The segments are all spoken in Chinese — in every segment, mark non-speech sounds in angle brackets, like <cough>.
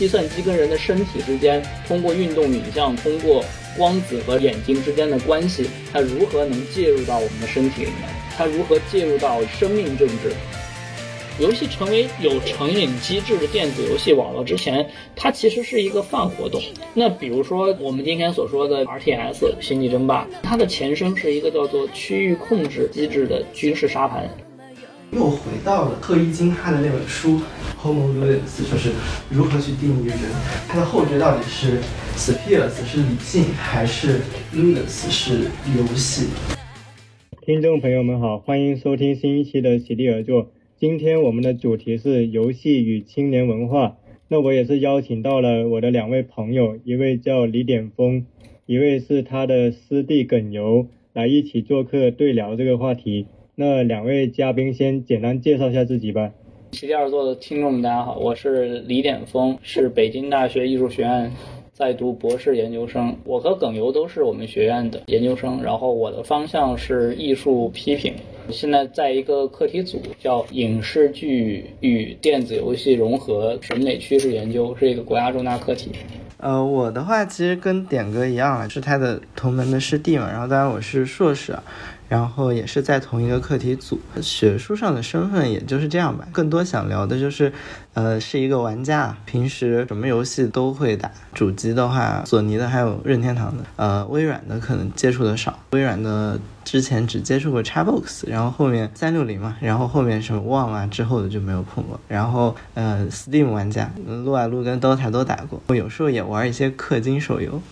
计算机跟人的身体之间，通过运动影像，通过光子和眼睛之间的关系，它如何能介入到我们的身体里面？它如何介入到生命政治？游戏成为有成瘾机制的电子游戏网络之前，它其实是一个泛活动。那比如说我们今天所说的 RTS《星际争霸》，它的前身是一个叫做区域控制机制的军事沙盘。又回到了特伊金他的那本书《Homo Ludens》，就是如何去定义人。它的后缀到底是 Spheres 是理性，还是 Ludens 是游戏？听众朋友们好，欢迎收听新一期的席地而坐。今天我们的主题是游戏与青年文化。那我也是邀请到了我的两位朋友，一位叫李典峰，一位是他的师弟耿游，来一起做客对聊这个话题。那两位嘉宾先简单介绍一下自己吧。席地而坐的听众们，大家好，我是李典峰，是北京大学艺术学院在读博士研究生。我和耿游都是我们学院的研究生，然后我的方向是艺术批评，现在在一个课题组叫影视剧与电子游戏融合审美趋势研究，是一个国家重大课题。呃，我的话其实跟点哥一样啊，是他的同门的师弟嘛，然后当然我是硕士。然后也是在同一个课题组，学术上的身份也就是这样吧。更多想聊的就是，呃，是一个玩家，平时什么游戏都会打。主机的话，索尼的还有任天堂的，呃，微软的可能接触的少。微软的之前只接触过 Xbox，然后后面三六零嘛，然后后面什么旺啊之后的就没有碰过。然后呃，Steam 玩家，撸啊撸跟 DOTA 都打过，我有时候也玩一些氪金手游。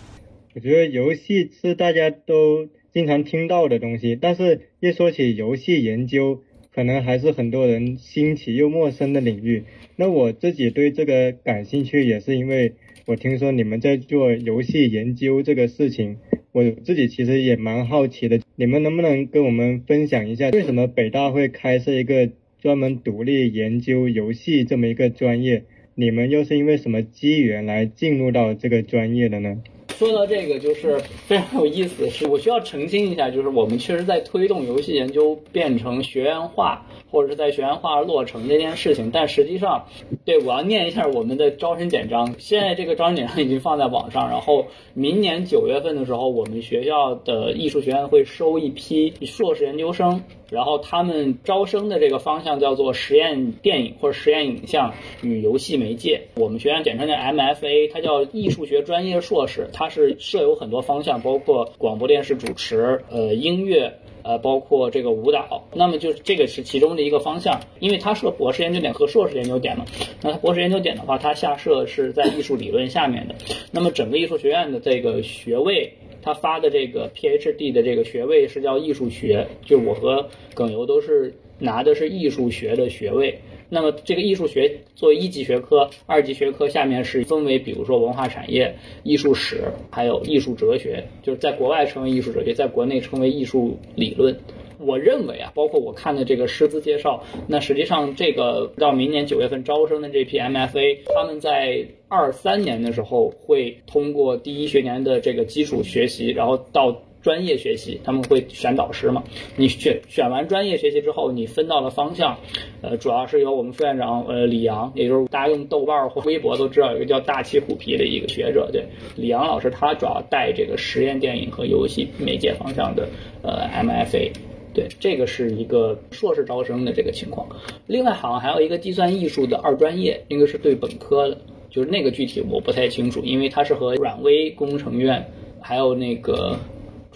我觉得游戏是大家都。经常听到的东西，但是一说起游戏研究，可能还是很多人新奇又陌生的领域。那我自己对这个感兴趣，也是因为我听说你们在做游戏研究这个事情，我自己其实也蛮好奇的。你们能不能跟我们分享一下，为什么北大会开设一个专门独立研究游戏这么一个专业？你们又是因为什么机缘来进入到这个专业的呢？说到这个，就是非常有意思。是我需要澄清一下，就是我们确实在推动游戏研究变成学院化，或者是在学院化落成这件事情。但实际上，对我要念一下我们的招生简章。现在这个招生简章已经放在网上，然后明年九月份的时候，我们学校的艺术学院会收一批硕士研究生。然后他们招生的这个方向叫做实验电影或者实验影像与游戏媒介。我们学院简称叫 MFA，它叫艺术学专业硕士，它是设有很多方向，包括广播电视主持、呃音乐、呃包括这个舞蹈。那么就这个是其中的一个方向，因为它设博士研究点和硕士研究点嘛。那它博士研究点的话，它下设是在艺术理论下面的。那么整个艺术学院的这个学位。他发的这个 PhD 的这个学位是叫艺术学，就我和耿游都是拿的是艺术学的学位。那么这个艺术学作为一级学科，二级学科下面是分为，比如说文化产业、艺术史，还有艺术哲学，就是在国外称为艺术哲学，在国内称为艺术理论。我认为啊，包括我看的这个师资介绍，那实际上这个到明年九月份招生的这批 MFA，他们在二三年的时候会通过第一学年的这个基础学习，然后到专业学习，他们会选导师嘛？你选选完专业学习之后，你分到了方向，呃，主要是由我们副院长呃李阳，也就是大家用豆瓣或微博都知道有一个叫大气虎皮的一个学者，对，李阳老师他主要带这个实验电影和游戏媒介方向的呃 MFA。对，这个是一个硕士招生的这个情况。另外，好像还有一个计算艺术的二专业，应该是对本科的，就是那个具体我不太清楚，因为它是和软微工程院还有那个。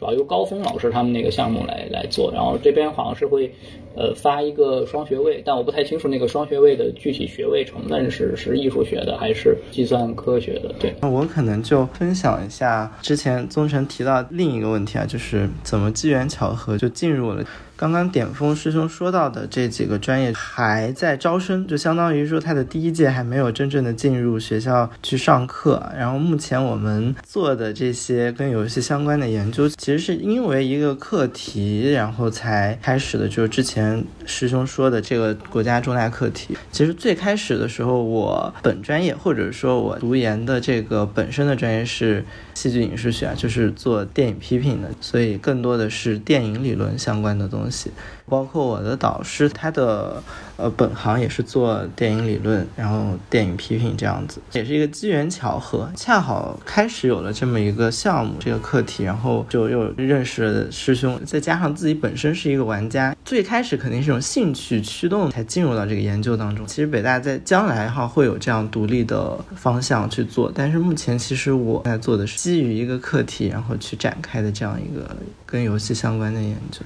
主要由高峰老师他们那个项目来来做，然后这边好像是会，呃，发一个双学位，但我不太清楚那个双学位的具体学位成分是是艺术学的还是计算科学的。对，那我可能就分享一下之前宗成提到另一个问题啊，就是怎么机缘巧合就进入了。刚刚点峰师兄说到的这几个专业还在招生，就相当于说他的第一届还没有真正的进入学校去上课。然后目前我们做的这些跟游戏相关的研究，其实是因为一个课题，然后才开始的。就是之前师兄说的这个国家重大课题，其实最开始的时候，我本专业或者说我读研的这个本身的专业是戏剧影视学啊，就是做电影批评的，所以更多的是电影理论相关的东西。包括我的导师，他的呃本行也是做电影理论，然后电影批评这样子，也是一个机缘巧合，恰好开始有了这么一个项目，这个课题，然后就又认识了师兄，再加上自己本身是一个玩家，最开始肯定是种兴趣驱动才进入到这个研究当中。其实北大在将来哈会有这样独立的方向去做，但是目前其实我在做的是基于一个课题，然后去展开的这样一个跟游戏相关的研究。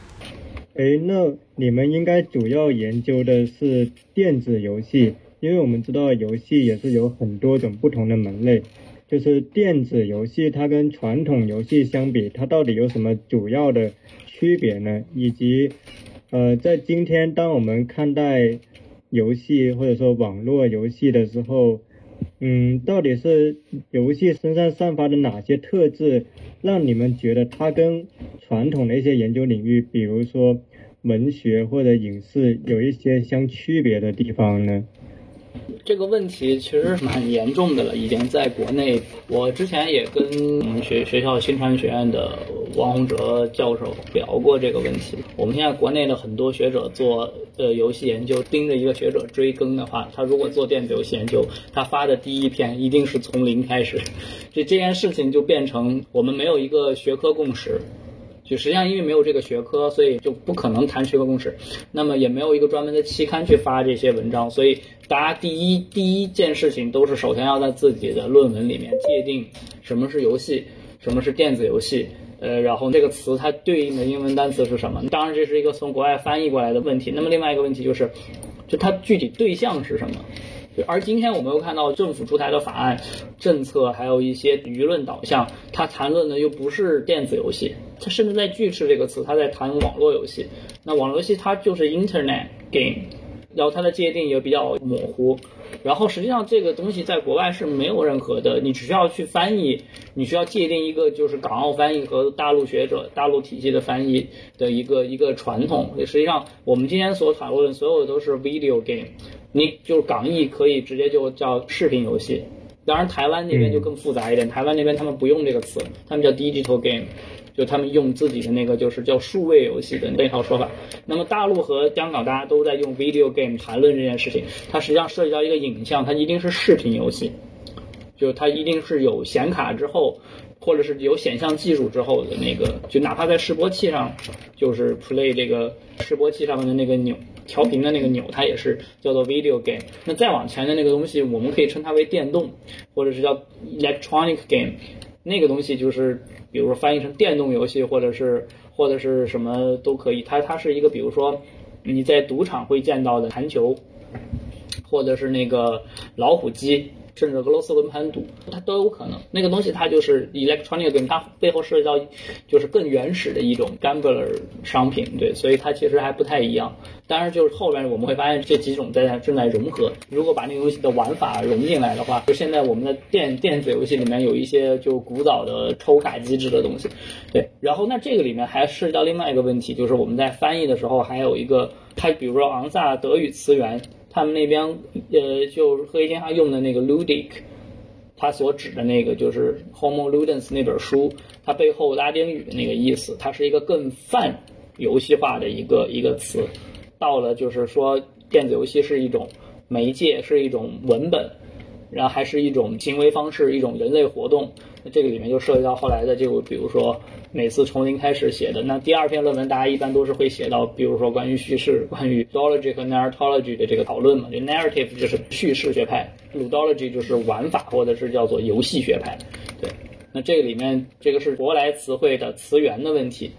哎，那你们应该主要研究的是电子游戏，因为我们知道游戏也是有很多种不同的门类。就是电子游戏它跟传统游戏相比，它到底有什么主要的区别呢？以及，呃，在今天当我们看待游戏或者说网络游戏的时候，嗯，到底是游戏身上散发的哪些特质，让你们觉得它跟传统的一些研究领域，比如说文学或者影视，有一些相区别的地方呢？这个问题其实蛮严重的了，已经在国内。我之前也跟我们学学校新传学院的王洪哲教授聊过这个问题。我们现在国内的很多学者做呃游戏研究，盯着一个学者追更的话，他如果做电子游戏研究，他发的第一篇一定是从零开始。这这件事情就变成我们没有一个学科共识。就实际上因为没有这个学科，所以就不可能谈学科共识。那么也没有一个专门的期刊去发这些文章，所以大家第一第一件事情都是首先要在自己的论文里面界定什么是游戏，什么是电子游戏，呃，然后这个词它对应的英文单词是什么？当然这是一个从国外翻译过来的问题。那么另外一个问题就是，就它具体对象是什么？而今天我们又看到政府出台的法案、政策，还有一些舆论导向，它谈论的又不是电子游戏，它甚至在巨斥这个词，它在谈网络游戏。那网络游戏它就是 Internet game，然后它的界定也比较模糊。然后实际上这个东西在国外是没有任何的，你只需要去翻译，你需要界定一个就是港澳翻译和大陆学者、大陆体系的翻译的一个一个传统。实际上我们今天所讨论的所有的都是 video game。你就是港译可以直接就叫视频游戏，当然台湾那边就更复杂一点，台湾那边他们不用这个词，他们叫 digital game，就他们用自己的那个就是叫数位游戏的那套说法。那么大陆和香港大家都在用 video game 谈论这件事情，它实际上涉及到一个影像，它一定是视频游戏，就它一定是有显卡之后，或者是有显像技术之后的那个，就哪怕在示波器上，就是 play 这个示波器上面的那个钮。调频的那个钮，它也是叫做 video game。那再往前的那个东西，我们可以称它为电动，或者是叫 electronic game。那个东西就是，比如说翻译成电动游戏，或者是或者是什么都可以。它它是一个，比如说你在赌场会见到的弹球，或者是那个老虎机。甚至俄罗斯轮盘赌，它都有可能。那个东西它就是 electronic game，它背后涉及到就是更原始的一种 gambler 商品，对，所以它其实还不太一样。当然，就是后边我们会发现这几种在正在融合。如果把那个东西的玩法融进来的话，就现在我们的电电子游戏里面有一些就古早的抽卡机制的东西，对。然后那这个里面还涉及到另外一个问题，就是我们在翻译的时候还有一个，它比如说昂萨德语词源。他们那边，呃，就贺一天他用的那个 ludic，他所指的那个就是 Homo Ludens 那本书，它背后拉丁语的那个意思，它是一个更泛游戏化的一个一个词。到了就是说，电子游戏是一种媒介，是一种文本。然后还是一种行为方式，一种人类活动。那这个里面就涉及到后来的，就比如说每次从零开始写的。那第二篇论文，大家一般都是会写到，比如说关于叙事、关于 ludology 和 narratology 的这个讨论嘛。就 narrative 就是叙事学派，ludology 就是玩法或者是叫做游戏学派。对，那这个里面这个是舶来词汇的词源的问题。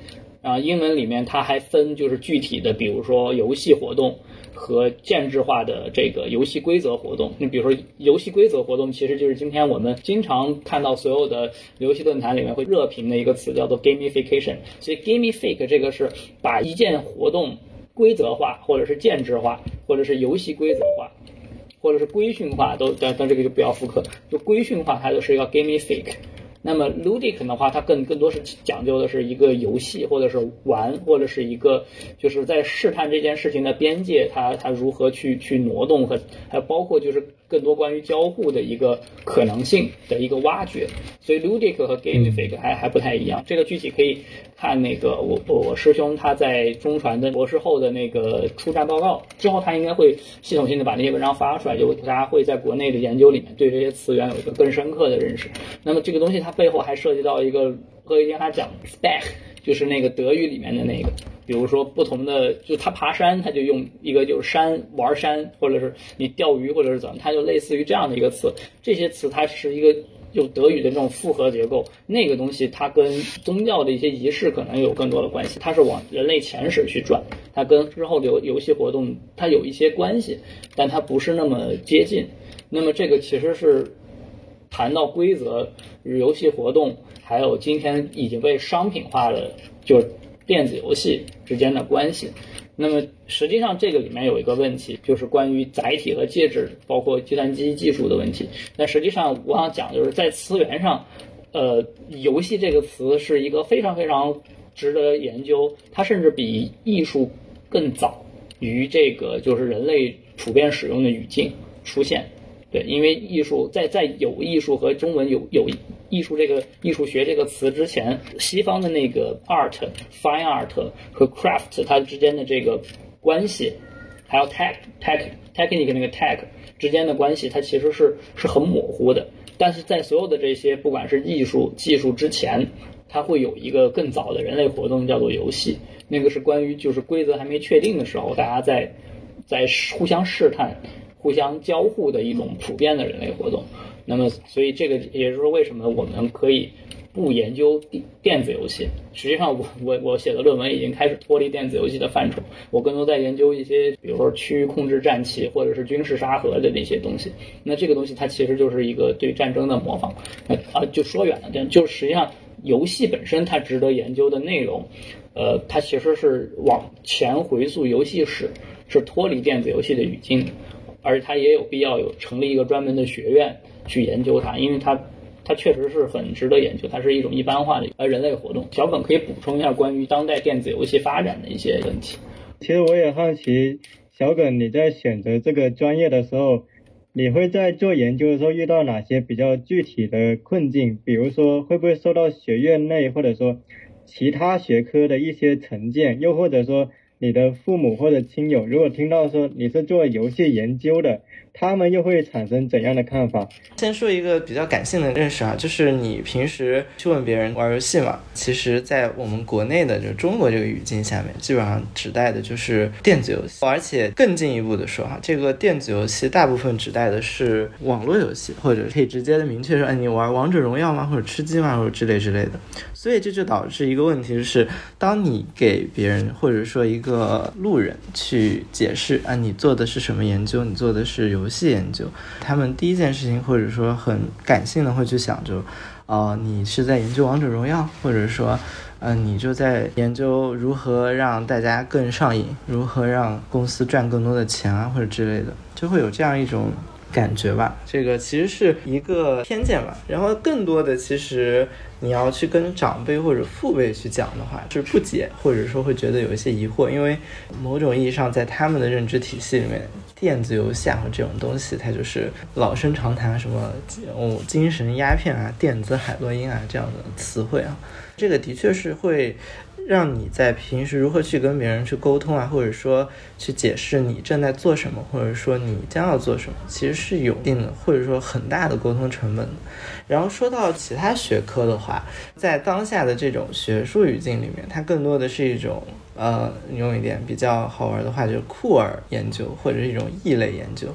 啊，英文里面它还分就是具体的，比如说游戏活动。和建制化的这个游戏规则活动，你比如说游戏规则活动，其实就是今天我们经常看到所有的游戏论坛里面会热评的一个词，叫做 gamification。所以 gamify 这个是把一件活动规则化，或者是建制化，或者是游戏规则化，或者是规训化，都但但这个就不要复刻，就规训化它就是要 gamify。那么 ludic 的话，它更更多是讲究的是一个游戏，或者是玩，或者是一个就是在试探这件事情的边界，它它如何去去挪动和还包括就是更多关于交互的一个可能性的一个挖掘。所以 ludic 和 gamific 还还不太一样。这个具体可以看那个我我我师兄他在中传的博士后的那个出战报告之后，他应该会系统性的把那些文章发出来，就大家会在国内的研究里面对这些词源有一个更深刻的认识。那么这个东西它背后还涉及到一个何一天他讲 stack，就是那个德语里面的那个。比如说不同的，就他爬山，他就用一个就是山玩山，或者是你钓鱼，或者是怎么，他就类似于这样的一个词。这些词它是一个有德语的这种复合结构，那个东西它跟宗教的一些仪式可能有更多的关系，它是往人类前史去转，它跟之后的游游戏活动它有一些关系，但它不是那么接近。那么这个其实是谈到规则与、游戏活动，还有今天已经被商品化的就是。电子游戏之间的关系，那么实际上这个里面有一个问题，就是关于载体和介质，包括计算机技术的问题。那实际上我想讲，就是在词源上，呃，游戏这个词是一个非常非常值得研究，它甚至比艺术更早于这个就是人类普遍使用的语境出现。对，因为艺术在在有艺术和中文有有艺术这个艺术学这个词之前，西方的那个 art、fine art 和 craft 它之间的这个关系，还有 tech、tech、technique 那个 tech 之间的关系，它其实是是很模糊的。但是在所有的这些不管是艺术技术之前，它会有一个更早的人类活动叫做游戏，那个是关于就是规则还没确定的时候，大家在在互相试探。互相交互的一种普遍的人类活动，那么，所以这个也就是说，为什么我们可以不研究电电子游戏？实际上，我我我写的论文已经开始脱离电子游戏的范畴，我更多在研究一些，比如说区域控制战棋或者是军事沙盒的那些东西。那这个东西它其实就是一个对战争的模仿。啊，就说远了点，就实际上游戏本身它值得研究的内容，呃，它其实是往前回溯游戏史，是脱离电子游戏的语境。而它也有必要有成立一个专门的学院去研究它，因为它它确实是很值得研究，它是一种一般化的呃人类活动。小本可以补充一下关于当代电子游戏发展的一些问题。其实我也好奇，小耿你在选择这个专业的时候，你会在做研究的时候遇到哪些比较具体的困境？比如说会不会受到学院内或者说其他学科的一些成见，又或者说？你的父母或者亲友，如果听到说你是做游戏研究的，他们又会产生怎样的看法？先说一个比较感性的认识啊，就是你平时去问别人玩游戏嘛，其实，在我们国内的就中国这个语境下面，基本上指代的就是电子游戏，而且更进一步的说哈，这个电子游戏大部分指代的是网络游戏，或者可以直接的明确说，哎，你玩王者荣耀吗？或者吃鸡吗？或者之类之类的。所以这就导致一个问题，就是当你给别人或者说一个路人去解释啊，你做的是什么研究，你做的是游游戏研究，他们第一件事情或者说很感性的会去想，就，呃，你是在研究王者荣耀，或者说，嗯，你就在研究如何让大家更上瘾，如何让公司赚更多的钱啊，或者之类的，就会有这样一种。感觉吧，这个其实是一个偏见吧。然后更多的，其实你要去跟长辈或者父辈去讲的话，是不解，或者说会觉得有一些疑惑，因为某种意义上，在他们的认知体系里面，电子游戏啊这种东西，它就是老生常谈，什么哦精神鸦片啊、电子海洛因啊这样的词汇啊，这个的确是会。让你在平时如何去跟别人去沟通啊，或者说去解释你正在做什么，或者说你将要做什么，其实是有一定的或者说很大的沟通成本。然后说到其他学科的话，在当下的这种学术语境里面，它更多的是一种呃，用一点比较好玩的话，就是酷儿研究或者是一种异类研究，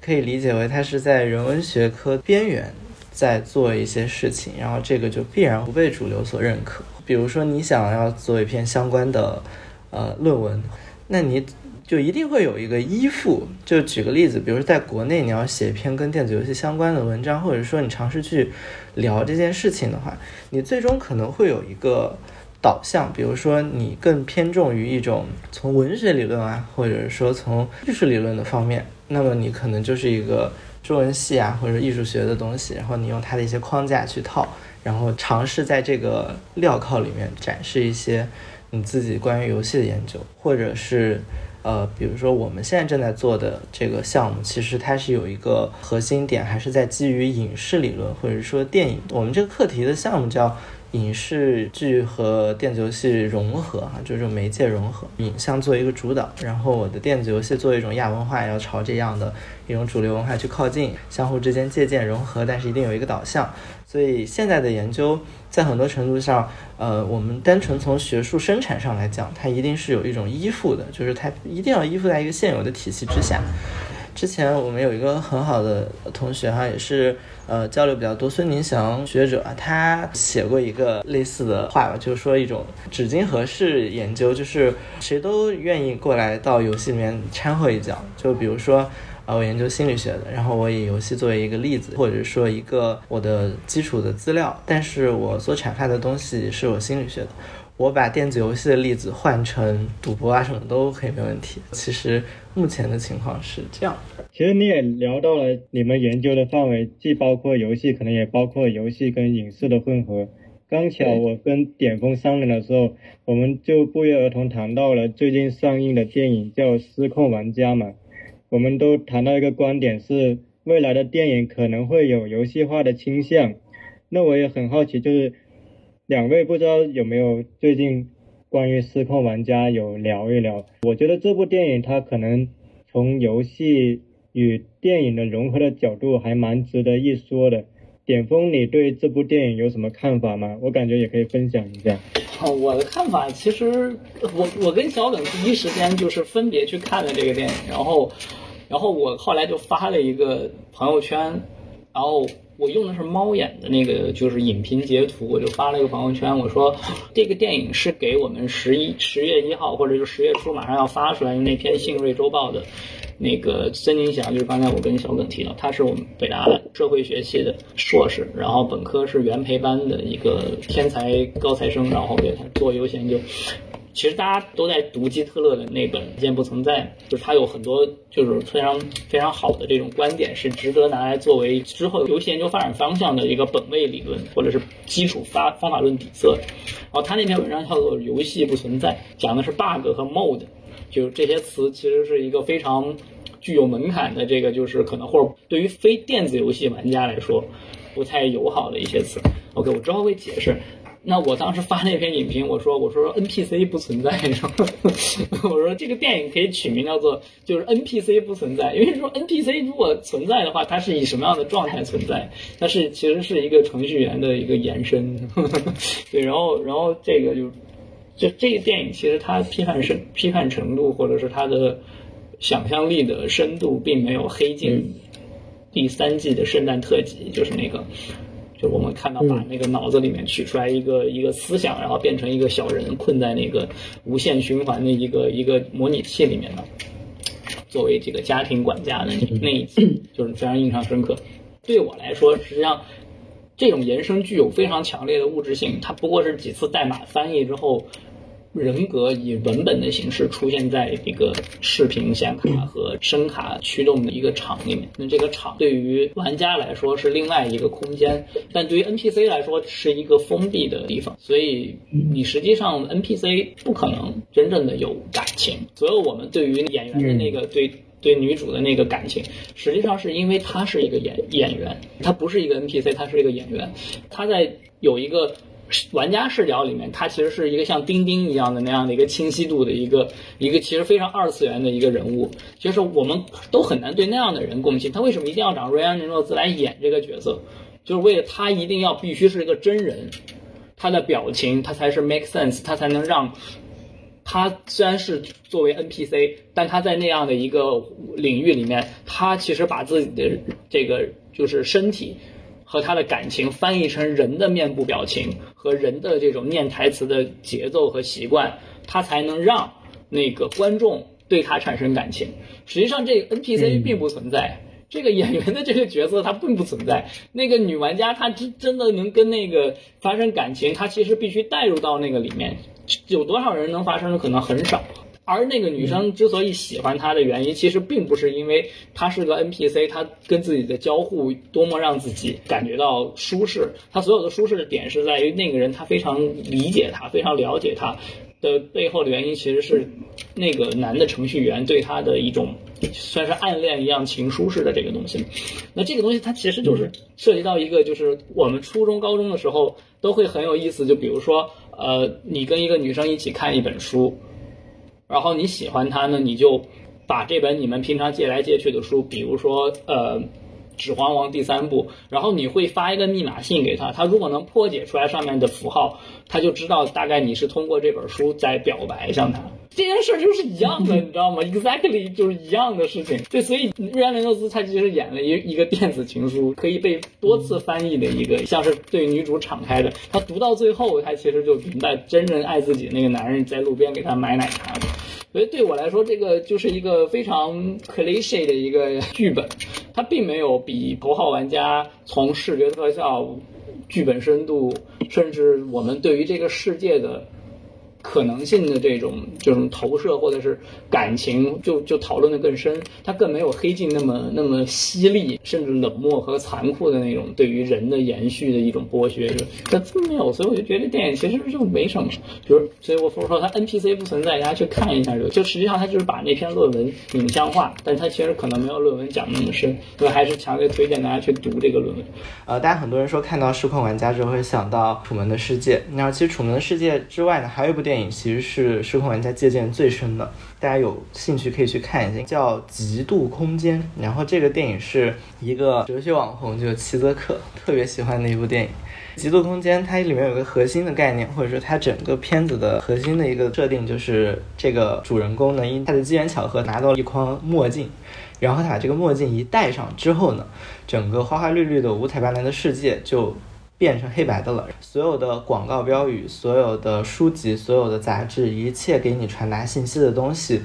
可以理解为它是在人文学科边缘在做一些事情，然后这个就必然不被主流所认可。比如说，你想要做一篇相关的呃论文，那你就一定会有一个依附。就举个例子，比如说在国内，你要写一篇跟电子游戏相关的文章，或者说你尝试去聊这件事情的话，你最终可能会有一个导向。比如说，你更偏重于一种从文学理论啊，或者说从艺术理论的方面，那么你可能就是一个中文系啊，或者艺术学的东西，然后你用它的一些框架去套。然后尝试在这个镣铐里面展示一些你自己关于游戏的研究，或者是，呃，比如说我们现在正在做的这个项目，其实它是有一个核心点，还是在基于影视理论或者说电影。我们这个课题的项目叫。影视剧和电子游戏融合，哈，就这种媒介融合，影像作为一个主导，然后我的电子游戏作为一种亚文化，要朝这样的一种主流文化去靠近，相互之间借鉴融合，但是一定有一个导向。所以现在的研究，在很多程度上，呃，我们单纯从学术生产上来讲，它一定是有一种依附的，就是它一定要依附在一个现有的体系之下。之前我们有一个很好的同学哈，也是呃交流比较多，孙宁祥学者，他写过一个类似的话吧，就是说一种纸巾盒式研究，就是谁都愿意过来到游戏里面掺和一脚。就比如说，呃，我研究心理学的，然后我以游戏作为一个例子，或者说一个我的基础的资料，但是我所阐发的东西是我心理学的。我把电子游戏的例子换成赌博啊，什么都可以没问题。其实目前的情况是这样。其实你也聊到了你们研究的范围，既包括游戏，可能也包括游戏跟影视的混合。刚巧我跟点峰商量的时候，我们就不约而同谈到了最近上映的电影叫《失控玩家》嘛。我们都谈到一个观点是，未来的电影可能会有游戏化的倾向。那我也很好奇，就是。两位不知道有没有最近关于失控玩家有聊一聊？我觉得这部电影它可能从游戏与电影的融合的角度还蛮值得一说的。点峰，你对这部电影有什么看法吗？我感觉也可以分享一下。我的看法其实，我我跟小冷第一时间就是分别去看了这个电影，然后，然后我后来就发了一个朋友圈，然后。我用的是猫眼的那个，就是影评截图，我就发了一个朋友圈，我说 <gasps> 这个电影是给我们十一十月一号，或者就十月初马上要发出来的那篇《信瑞周报》的那个孙宁祥，就是刚才我跟小耿提到，他是我们北大的社会学系的硕士，然后本科是原培班的一个天才高材生，然后给他做优先就。其实大家都在读基特勒的那本《见不存在》，就是他有很多就是非常非常好的这种观点，是值得拿来作为之后游戏研究发展方向的一个本位理论或者是基础发方法论底色。然后他那篇文章叫做《游戏不存在》，讲的是 bug 和 mode，就是这些词其实是一个非常具有门槛的这个就是可能或者对于非电子游戏玩家来说不太友好的一些词。OK，我之后会解释。那我当时发那篇影评，我说我说 NPC 不存在，<laughs> 我说这个电影可以取名叫做就是 NPC 不存在，因为说 NPC 如果存在的话，它是以什么样的状态存在？它是其实是一个程序员的一个延伸，<laughs> 对，然后然后这个就就这个电影其实它批判深批判程度或者是它的想象力的深度，并没有黑镜第三季的圣诞特辑，就是那个。就我们看到，把那个脑子里面取出来一个一个思想，然后变成一个小人，困在那个无限循环的一个一个模拟器里面的，作为这个家庭管家的那 <laughs> 一集，就是非常印象深刻。对我来说，实际上这种延伸具有非常强烈的物质性，它不过是几次代码翻译之后。人格以文本的形式出现在一个视频显卡和声卡驱动的一个场里面。那这个场对于玩家来说是另外一个空间，但对于 NPC 来说是一个封闭的地方。所以你实际上 NPC 不可能真正的有感情。所有我们对于演员的那个对对女主的那个感情，实际上是因为她是一个演演员，她不是一个 NPC，她是一个演员，她在有一个。玩家视角里面，他其实是一个像钉钉一样的那样的一个清晰度的一个一个其实非常二次元的一个人物，就是我们都很难对那样的人共情。他为什么一定要找瑞安·雷诺兹来演这个角色？就是为了他一定要必须是一个真人，他的表情他才是 make sense，他才能让他虽然是作为 NPC，但他在那样的一个领域里面，他其实把自己的这个就是身体。和他的感情翻译成人的面部表情和人的这种念台词的节奏和习惯，他才能让那个观众对他产生感情。实际上，这个 NPC 并不存在，这个演员的这个角色他并不存在。那个女玩家她真真的能跟那个发生感情，她其实必须带入到那个里面。有多少人能发生的？可能很少。而那个女生之所以喜欢他的原因，其实并不是因为他是个 NPC，他跟自己的交互多么让自己感觉到舒适。他所有的舒适的点是在于那个人他非常理解他，非常了解他的背后的原因，其实是那个男的程序员对他的一种算是暗恋一样情书式的这个东西。那这个东西它其实就是涉及到一个，就是我们初中、高中的时候都会很有意思。就比如说，呃，你跟一个女生一起看一本书，然后你喜欢他呢，你就把这本你们平常借来借去的书，比如说呃。指环王第三部，然后你会发一个密码信给他，他如果能破解出来上面的符号，他就知道大概你是通过这本书在表白向他。这件事就是一样的，你知道吗？Exactly 就是一样的事情。对，所以瑞安·雷诺兹他其实演了一一个电子情书，可以被多次翻译的一个，像是对女主敞开的。他读到最后，他其实就明白，真正爱自己那个男人在路边给他买奶茶。所以对我来说，这个就是一个非常 cliche 的一个剧本，它并没有比头号玩家从视觉特效、剧本深度，甚至我们对于这个世界的。可能性的这种这种投射或者是感情，就就讨论的更深，它更没有黑镜那么那么犀利，甚至冷漠和残酷的那种对于人的延续的一种剥削，它真没有，所以我就觉得电影其实就没什么。比如，所以我说说它 NPC 不存在，大家去看一下就就实际上它就是把那篇论文影像化，但它其实可能没有论文讲那么深，所以还是强烈推荐大家去读这个论文。呃，大家很多人说看到《失控玩家》之后会想到《楚门的世界》，然后其实《楚门的世界》之外呢，还有一部电影。电影其实是失控玩家借鉴最深的，大家有兴趣可以去看一下，叫《极度空间》。然后这个电影是一个哲学网红，就是齐泽克特别喜欢的一部电影。《极度空间》它里面有个核心的概念，或者说它整个片子的核心的一个设定，就是这个主人公呢，因他的机缘巧合拿到了一框墨镜，然后他把这个墨镜一戴上之后呢，整个花花绿绿的五彩斑斓的世界就。变成黑白的了，所有的广告标语、所有的书籍、所有的杂志，一切给你传达信息的东西，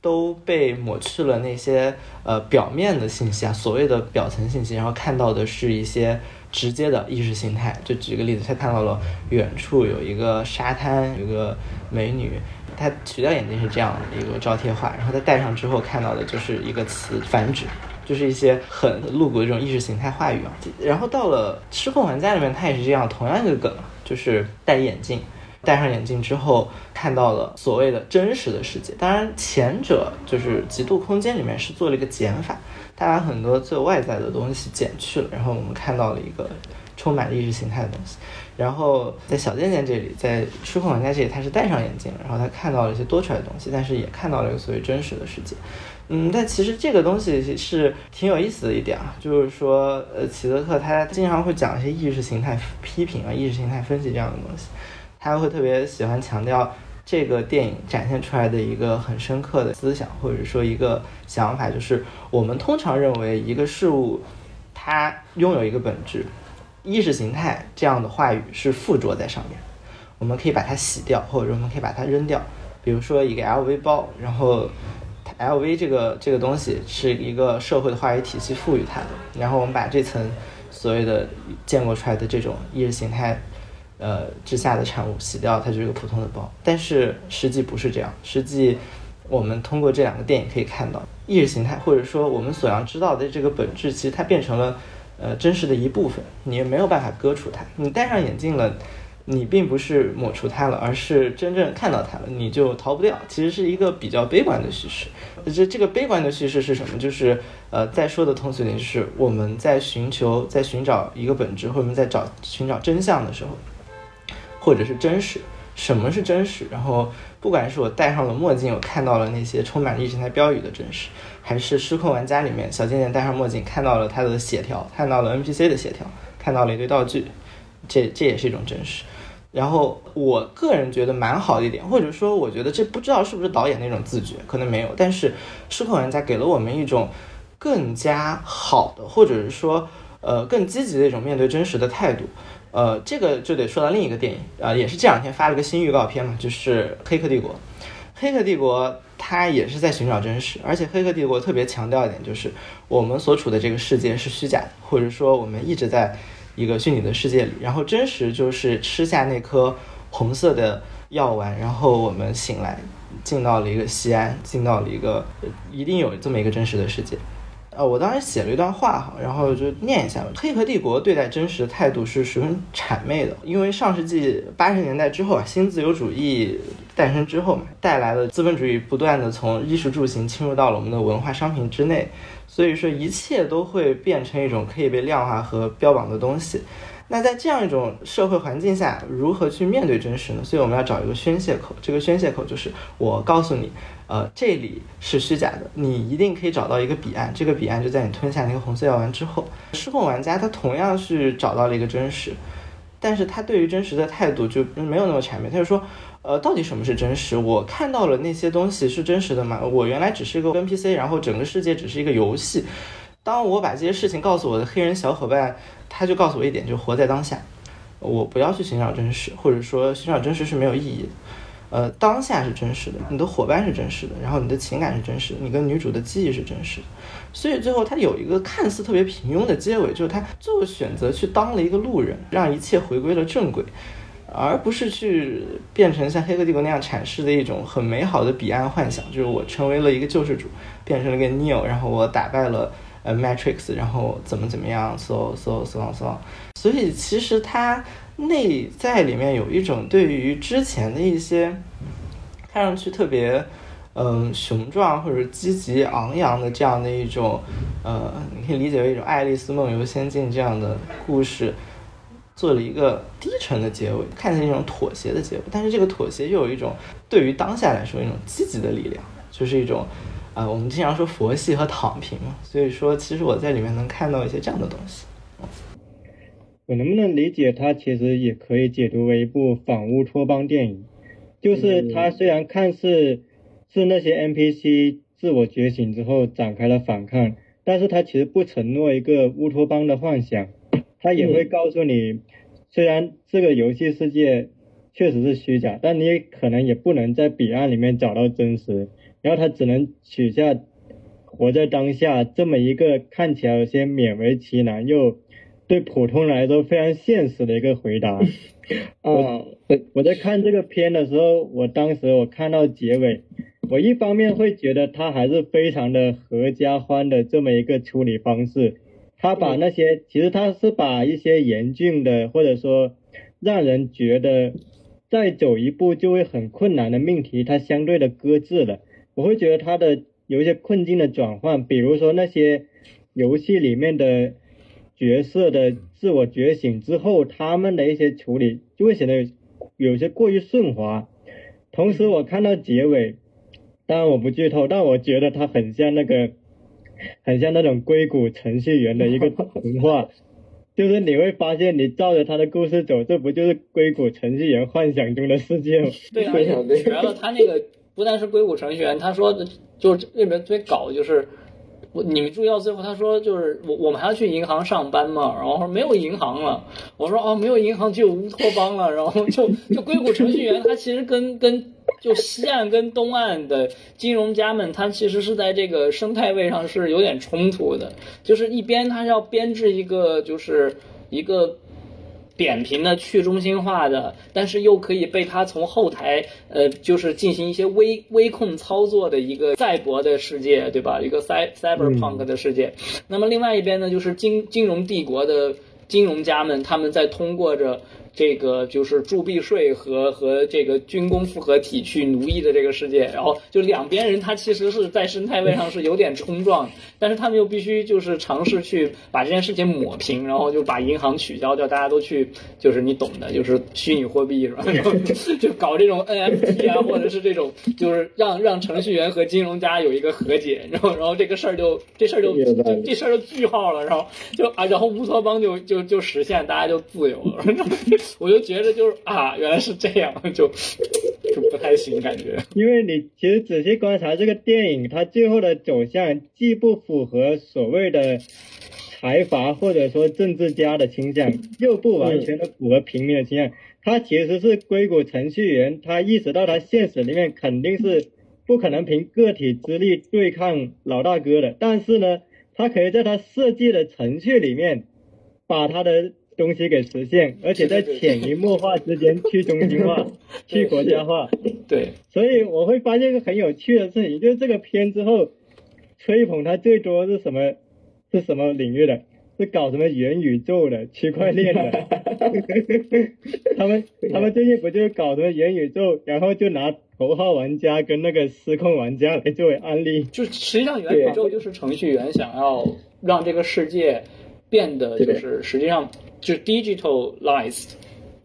都被抹去了那些呃表面的信息啊，所谓的表层信息，然后看到的是一些直接的意识形态。就举个例子，他看到了远处有一个沙滩，有个美女，他取掉眼镜是这样的一个招贴画，然后他戴上之后看到的就是一个词繁殖。就是一些很露骨的这种意识形态话语啊，然后到了《失控玩家》里面，它也是这样，同样一个梗，就是戴眼镜，戴上眼镜之后看到了所谓的真实的世界。当然，前者就是《极度空间》里面是做了一个减法，他把很多最外在的东西减去了，然后我们看到了一个充满意识形态的东西。然后在小贱贱这里，在《失控玩家》这里，他是戴上眼镜，然后他看到了一些多出来的东西，但是也看到了一个所谓真实的世界。嗯，但其实这个东西是挺有意思的一点啊，就是说，呃，齐泽克他经常会讲一些意识形态批评啊、意识形态分析这样的东西，他会特别喜欢强调这个电影展现出来的一个很深刻的思想，或者说一个想法，就是我们通常认为一个事物它拥有一个本质，意识形态这样的话语是附着在上面，我们可以把它洗掉，或者我们可以把它扔掉，比如说一个 LV 包，然后。L V 这个这个东西是一个社会的话语体系赋予它的，然后我们把这层所谓的建构出来的这种意识形态，呃之下的产物洗掉，它就是个普通的包。但是实际不是这样，实际我们通过这两个电影可以看到，意识形态或者说我们所要知道的这个本质，其实它变成了呃真实的一部分，你也没有办法割除它。你戴上眼镜了。你并不是抹除它了，而是真正看到它了，你就逃不掉。其实是一个比较悲观的叙事。这这个悲观的叙事是什么？就是呃，在说的通俗点，就是我们在寻求、在寻找一个本质，或者我们在找寻找真相的时候，或者是真实。什么是真实？然后不管是我戴上了墨镜，我看到了那些充满意识形态标语的真实，还是失控玩家里面小贱贱戴上墨镜看到了他的协调，看到了 NPC 的协调，看到了一堆道具，这这也是一种真实。然后我个人觉得蛮好的一点，或者说我觉得这不知道是不是导演那种自觉，可能没有。但是《失控玩家》给了我们一种更加好的，或者是说呃更积极的一种面对真实的态度。呃，这个就得说到另一个电影啊，也是这两天发了个新预告片嘛，就是《黑客帝国》。《黑客帝国》它也是在寻找真实，而且《黑客帝国》特别强调一点，就是我们所处的这个世界是虚假的，或者说我们一直在。一个虚拟的世界里，然后真实就是吃下那颗红色的药丸，然后我们醒来，进到了一个西安，进到了一个一定有这么一个真实的世界。呃，我当时写了一段话哈，然后就念一下吧。黑客帝国对待真实的态度是十分谄媚的，因为上世纪八十年代之后啊，新自由主义诞生之后嘛，带来了资本主义不断的从衣食住行侵入到了我们的文化商品之内，所以说一切都会变成一种可以被量化和标榜的东西。那在这样一种社会环境下，如何去面对真实呢？所以我们要找一个宣泄口，这个宣泄口就是我告诉你。呃，这里是虚假的，你一定可以找到一个彼岸，这个彼岸就在你吞下那个红色药丸之后。失控玩家他同样是找到了一个真实，但是他对于真实的态度就没有那么谄媚，他就说，呃，到底什么是真实？我看到了那些东西是真实的吗？我原来只是一个 NPC，然后整个世界只是一个游戏。当我把这些事情告诉我的黑人小伙伴，他就告诉我一点，就活在当下，我不要去寻找真实，或者说寻找真实是没有意义的。呃，当下是真实的，你的伙伴是真实的，然后你的情感是真实的，你跟女主的记忆是真实的，所以最后他有一个看似特别平庸的结尾，就是他最后选择去当了一个路人，让一切回归了正轨，而不是去变成像《黑客帝国》那样阐释的一种很美好的彼岸幻想，就是我成为了一个救世主，变成了一个 Neo，然后我打败了呃 Matrix，然后怎么怎么样，so so so so，所以其实它。内在里面有一种对于之前的一些看上去特别嗯雄壮或者积极昂扬的这样的一种呃，你可以理解为一种《爱丽丝梦游仙境》这样的故事，做了一个低沉的结尾，看起来一种妥协的结尾。但是这个妥协又有一种对于当下来说一种积极的力量，就是一种呃，我们经常说佛系和躺平嘛。所以说，其实我在里面能看到一些这样的东西。我能不能理解，它其实也可以解读为一部反乌托邦电影？就是它虽然看似是那些 NPC 自我觉醒之后展开了反抗，但是它其实不承诺一个乌托邦的幻想。它也会告诉你，虽然这个游戏世界确实是虚假，但你可能也不能在彼岸里面找到真实。然后它只能取下活在当下这么一个看起来有些勉为其难又。对普通人来说非常现实的一个回答。<laughs> 我我在看这个片的时候，我当时我看到结尾，我一方面会觉得他还是非常的合家欢的这么一个处理方式，他把那些其实他是把一些严峻的或者说让人觉得再走一步就会很困难的命题，他相对的搁置了。我会觉得他的有一些困境的转换，比如说那些游戏里面的。角色的自我觉醒之后，他们的一些处理就会显得有些过于顺滑。同时，我看到结尾，当然我不剧透，但我觉得它很像那个，很像那种硅谷程序员的一个童话，就是你会发现，你照着他的故事走，这不就是硅谷程序员幻想中的世界吗？<laughs> 对啊，主要他那个不但是硅谷程序员，他说的就是里面最搞就是我。你们注意到最后，他说就是我我们还要去银行上班嘛，然后说没有银行了，我说哦没有银行就有乌托邦了，然后就就硅谷程序员他其实跟跟就西岸跟东岸的金融家们，他其实是在这个生态位上是有点冲突的，就是一边他要编制一个就是一个。扁平的、去中心化的，但是又可以被他从后台，呃，就是进行一些微微控操作的一个赛博的世界，对吧？一个 cy cyberpunk 的世界。那么另外一边呢，就是金金融帝国的金融家们，他们在通过着。这个就是铸币税和和这个军工复合体去奴役的这个世界，然后就两边人他其实是在生态位上是有点冲撞，但是他们又必须就是尝试去把这件事情抹平，然后就把银行取消掉，大家都去就是你懂的，就是虚拟货币是吧？<laughs> 就搞这种 NFT 啊，或者是这种就是让让程序员和金融家有一个和解，然后然后这个事儿就这事儿就这事儿就句号了，然后就啊然后乌托邦就就就实现，大家就自由了。<laughs> <laughs> 我就觉得就是啊，原来是这样，就就不太行感觉。因为你其实仔细观察这个电影，它最后的走向既不符合所谓的财阀或者说政治家的倾向，又不完全的符合平民的倾向。他其实是硅谷程序员，他意识到他现实里面肯定是不可能凭个体之力对抗老大哥的，但是呢，他可以在他设计的程序里面把他的。东西给实现，而且在潜移默化之间去中心化、<laughs> 去国家化。对，所以我会发现一个很有趣的事情，就是这个片之后吹捧它最多是什么？是什么领域的？是搞什么元宇宙的、区块链的？<laughs> 他们他们最近不就是搞什么元宇宙，然后就拿头号玩家跟那个失控玩家来作为案例。就实际上元宇宙就是程序员想要让这个世界变得就是实际上就是 digitalized。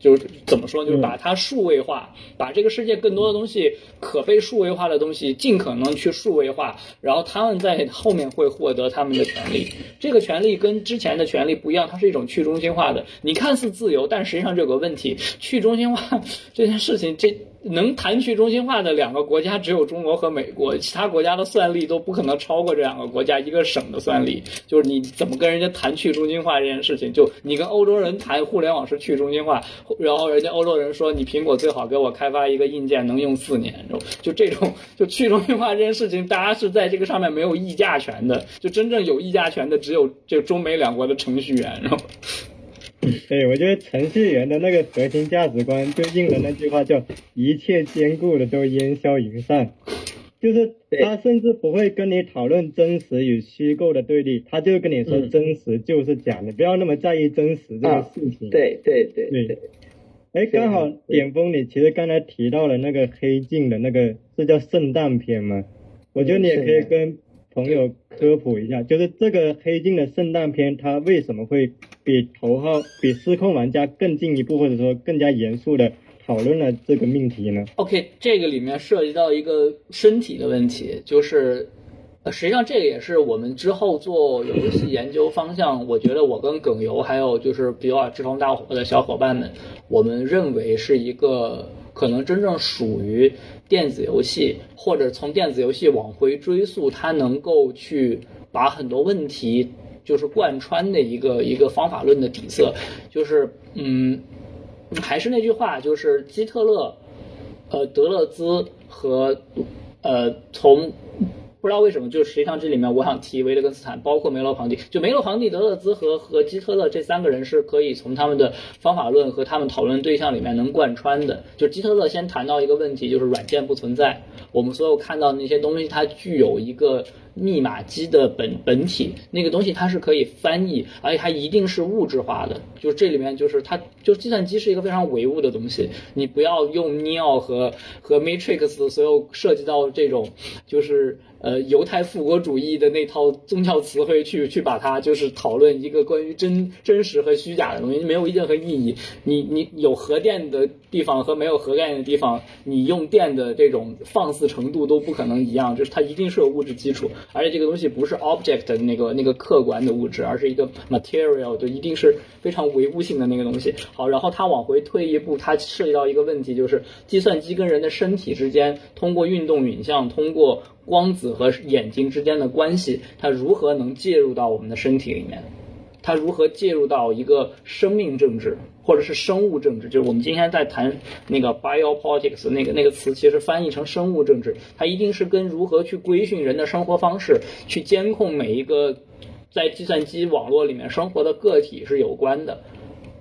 就是怎么说，就是把它数位化，把这个世界更多的东西可被数位化的东西尽可能去数位化，然后他们在后面会获得他们的权利。这个权利跟之前的权利不一样，它是一种去中心化的。你看似自由，但实际上这有个问题，去中心化 <laughs> 这件事情这。能谈去中心化的两个国家只有中国和美国，其他国家的算力都不可能超过这两个国家一个省的算力。就是你怎么跟人家谈去中心化这件事情？就你跟欧洲人谈互联网是去中心化，然后人家欧洲人说你苹果最好给我开发一个硬件能用四年，就这种就去中心化这件事情，大家是在这个上面没有议价权的，就真正有议价权的只有这中美两国的程序员，然后。对，我觉得程序员的那个核心价值观就应了那句话，叫一切兼顾的都烟消云散。就是他甚至不会跟你讨论真实与虚构的对立，他就跟你说真实就是假，你不要那么在意真实这个事情。对对对对。哎，刚好点峰，你其实刚才提到了那个黑镜的那个是叫圣诞篇吗？我觉得你也可以跟。朋友科普一下，就是这个黑镜的圣诞篇，它为什么会比头号、比失控玩家更进一步，或者说更加严肃的讨论了这个命题呢？OK，这个里面涉及到一个身体的问题，就是呃实际上这个也是我们之后做游戏研究方向。我觉得我跟耿游还有就是比较志同道合的小伙伴们，我们认为是一个可能真正属于。电子游戏，或者从电子游戏往回追溯，它能够去把很多问题就是贯穿的一个一个方法论的底色，就是嗯，还是那句话，就是基特勒、呃德勒兹和呃从。不知道为什么，就实际上这里面我想提维特根斯坦，包括梅洛庞蒂，就梅洛庞蒂、德勒兹和和基特勒这三个人是可以从他们的方法论和他们讨论对象里面能贯穿的。就基特勒先谈到一个问题，就是软件不存在，我们所有看到那些东西，它具有一个。密码机的本本体那个东西，它是可以翻译，而且它一定是物质化的。就这里面就是它，就计算机是一个非常唯物的东西。你不要用 Neo 和和 Matrix 所有涉及到这种，就是呃犹太复国主义的那套宗教词汇去去把它就是讨论一个关于真真实和虚假的东西，没有任何意义。你你有核电的地方和没有核电的地方，你用电的这种放肆程度都不可能一样，就是它一定是有物质基础。而且这个东西不是 object 的那个那个客观的物质，而是一个 material，就一定是非常唯物性的那个东西。好，然后它往回退一步，它涉及到一个问题，就是计算机跟人的身体之间，通过运动影像，通过光子和眼睛之间的关系，它如何能介入到我们的身体里面？它如何介入到一个生命政治，或者是生物政治？就是我们今天在谈那个 biopolitics 那个那个词，其实翻译成生物政治，它一定是跟如何去规训人的生活方式，去监控每一个在计算机网络里面生活的个体是有关的。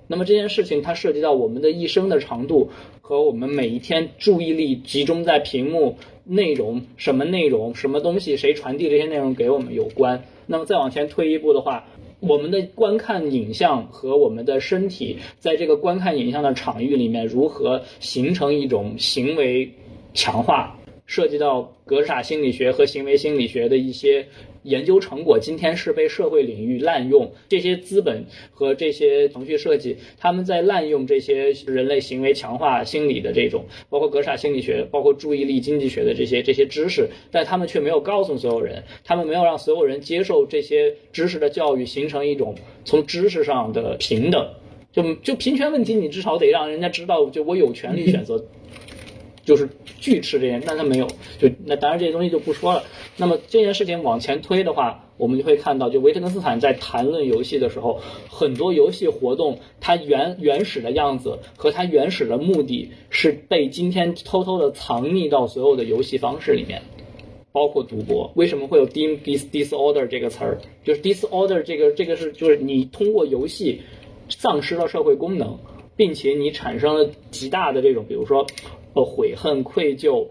那么这件事情它涉及到我们的一生的长度和我们每一天注意力集中在屏幕内容什么内容什么东西谁传递这些内容给我们有关。那么再往前推一步的话。我们的观看影像和我们的身体，在这个观看影像的场域里面，如何形成一种行为强化，涉及到格式塔心理学和行为心理学的一些。研究成果今天是被社会领域滥用，这些资本和这些程序设计，他们在滥用这些人类行为强化心理的这种，包括格式心理学，包括注意力经济学的这些这些知识，但他们却没有告诉所有人，他们没有让所有人接受这些知识的教育，形成一种从知识上的平等。就就平权问题，你至少得让人家知道，就我有权利选择。就是拒斥这件，但他没有，就那当然这些东西就不说了。那么这件事情往前推的话，我们就会看到，就维特根斯坦在谈论游戏的时候，很多游戏活动它原原始的样子和它原始的目的是被今天偷偷的藏匿到所有的游戏方式里面，包括赌博。为什么会有 dis disorder 这个词儿？就是 disorder 这个这个是就是你通过游戏丧失了社会功能，并且你产生了极大的这种，比如说。呃，悔恨、愧疚，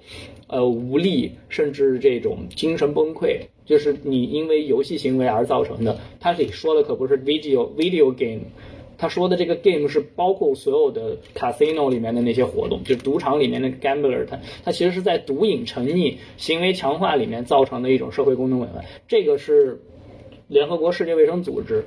呃，无力，甚至这种精神崩溃，就是你因为游戏行为而造成的。他这里说的可不是 video video game，他说的这个 game 是包括所有的 casino 里面的那些活动，就赌场里面的 gambler，他他其实是在毒瘾沉溺、行为强化里面造成的一种社会功能紊乱。这个是联合国世界卫生组织。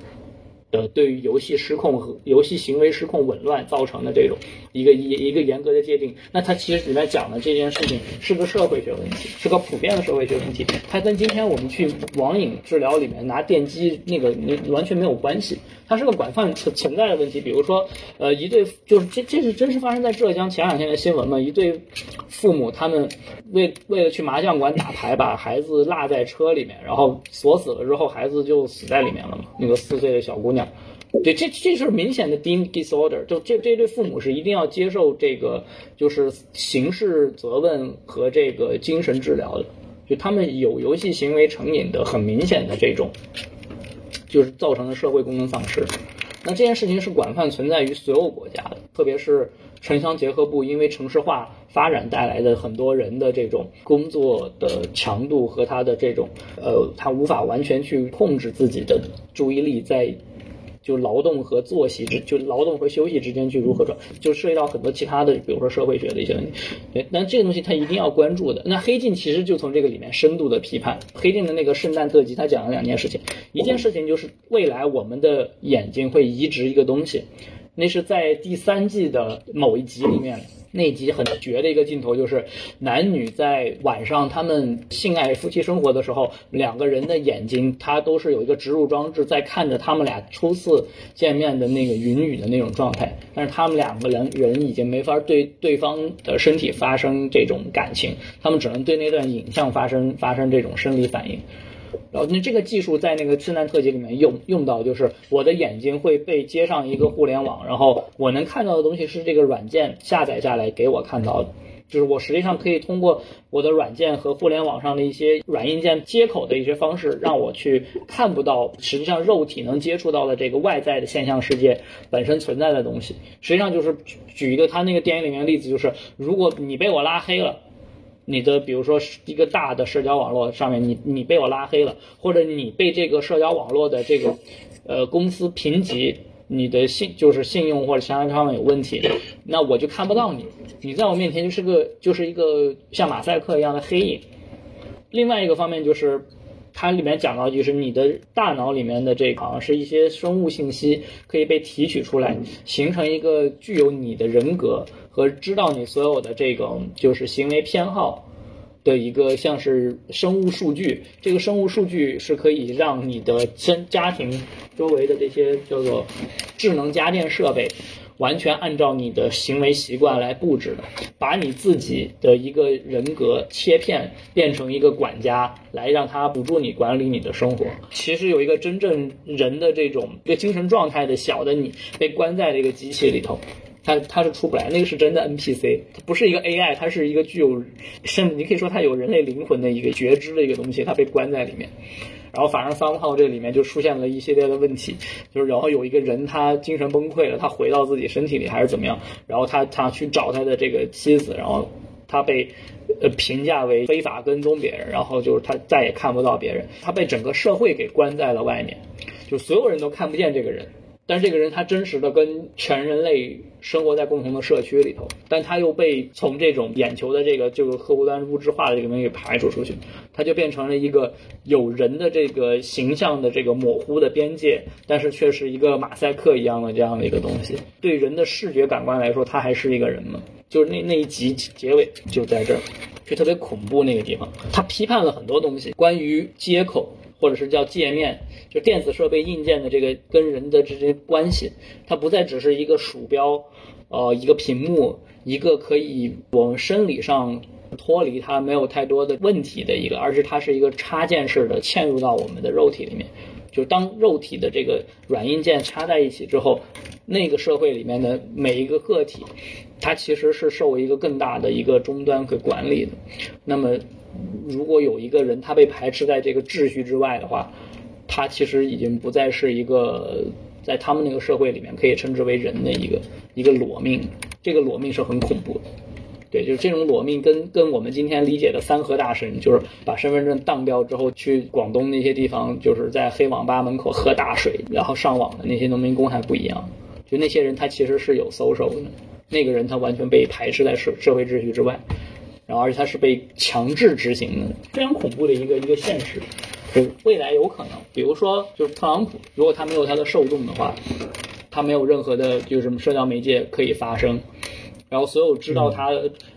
的对于游戏失控和游戏行为失控紊乱造成的这种一个一一个严格的界定，那它其实里面讲的这件事情是个社会学问题，是个普遍的社会学问题，它跟今天我们去网瘾治疗里面拿电击那个那完全没有关系，它是个广泛存存在的问题。比如说，呃，一对就是这这是真实发生在浙江前两天的新闻嘛，一对父母他们为为了去麻将馆打牌，把孩子落在车里面，然后锁死了之后，孩子就死在里面了嘛，那个四岁的小姑娘。对，这这是明显的 deemed disorder，就这这对父母是一定要接受这个就是刑事责问和这个精神治疗的，就他们有游戏行为成瘾的很明显的这种，就是造成的社会功能丧失。那这件事情是广泛存在于所有国家的，特别是城乡结合部，因为城市化发展带来的很多人的这种工作的强度和他的这种呃，他无法完全去控制自己的注意力在。就劳动和作息之，就劳动和休息之间去如何转，就涉及到很多其他的，比如说社会学的一些问题。对，那这个东西他一定要关注的。那黑镜其实就从这个里面深度的批判。黑镜的那个圣诞特辑，他讲了两件事情，一件事情就是未来我们的眼睛会移植一个东西，那是在第三季的某一集里面。那集很绝的一个镜头，就是男女在晚上他们性爱夫妻生活的时候，两个人的眼睛他都是有一个植入装置在看着他们俩初次见面的那个云雨的那种状态，但是他们两个人人已经没法对对方的身体发生这种感情，他们只能对那段影像发生发生这种生理反应。然后那这个技术在那个圣诞特辑里面用用到，就是我的眼睛会被接上一个互联网，然后我能看到的东西是这个软件下载下来给我看到的，就是我实际上可以通过我的软件和互联网上的一些软硬件接口的一些方式，让我去看不到实际上肉体能接触到的这个外在的现象世界本身存在的东西。实际上就是举一个他那个电影里面的例子，就是如果你被我拉黑了。你的比如说一个大的社交网络上面，你你被我拉黑了，或者你被这个社交网络的这个呃公司评级，你的信就是信用或者其他方面有问题，那我就看不到你，你在我面前就是个就是一个像马赛克一样的黑影。另外一个方面就是。它里面讲到，就是你的大脑里面的这好像是一些生物信息可以被提取出来，形成一个具有你的人格和知道你所有的这种就是行为偏好的一个像是生物数据。这个生物数据是可以让你的家家庭周围的这些叫做智能家电设备。完全按照你的行为习惯来布置的，把你自己的一个人格切片，变成一个管家，来让他辅助你管理你的生活。其实有一个真正人的这种一个精神状态的小的你，被关在这个机器里头，他他是出不来。那个是真的 NPC，它不是一个 AI，它是一个具有甚至你可以说它有人类灵魂的一个觉知的一个东西，它被关在里面。然后反正三号这里面就出现了一系列的问题，就是然后有一个人他精神崩溃了，他回到自己身体里还是怎么样，然后他他去找他的这个妻子，然后他被呃评价为非法跟踪别人，然后就是他再也看不到别人，他被整个社会给关在了外面，就所有人都看不见这个人。但是这个人他真实的跟全人类生活在共同的社区里头，但他又被从这种眼球的这个这个客户端物质化的这个东西排除出去，他就变成了一个有人的这个形象的这个模糊的边界，但是却是一个马赛克一样的这样的一个东西。对人的视觉感官来说，他还是一个人吗？就是那那一集结尾就在这儿，就特别恐怖那个地方，他批判了很多东西，关于接口。或者是叫界面，就电子设备硬件的这个跟人的这些关系，它不再只是一个鼠标，呃，一个屏幕，一个可以我们生理上脱离它没有太多的问题的一个，而是它是一个插件式的嵌入到我们的肉体里面。就当肉体的这个软硬件插在一起之后，那个社会里面的每一个个体，它其实是受一个更大的一个终端给管理的。那么。如果有一个人他被排斥在这个秩序之外的话，他其实已经不再是一个在他们那个社会里面可以称之为人的一个一个裸命。这个裸命是很恐怖的。对，就是这种裸命跟跟我们今天理解的三和大神，就是把身份证当掉之后去广东那些地方，就是在黑网吧门口喝大水，然后上网的那些农民工还不一样。就那些人他其实是有 social 的，那个人他完全被排斥在社社会秩序之外，然后而且他是被强制执行的，非常恐怖的一个一个现实。就 <laughs> 未来有可能，比如说就是特朗普，如果他没有他的受众的话，他没有任何的就是什么社交媒介可以发声。然后所有知道他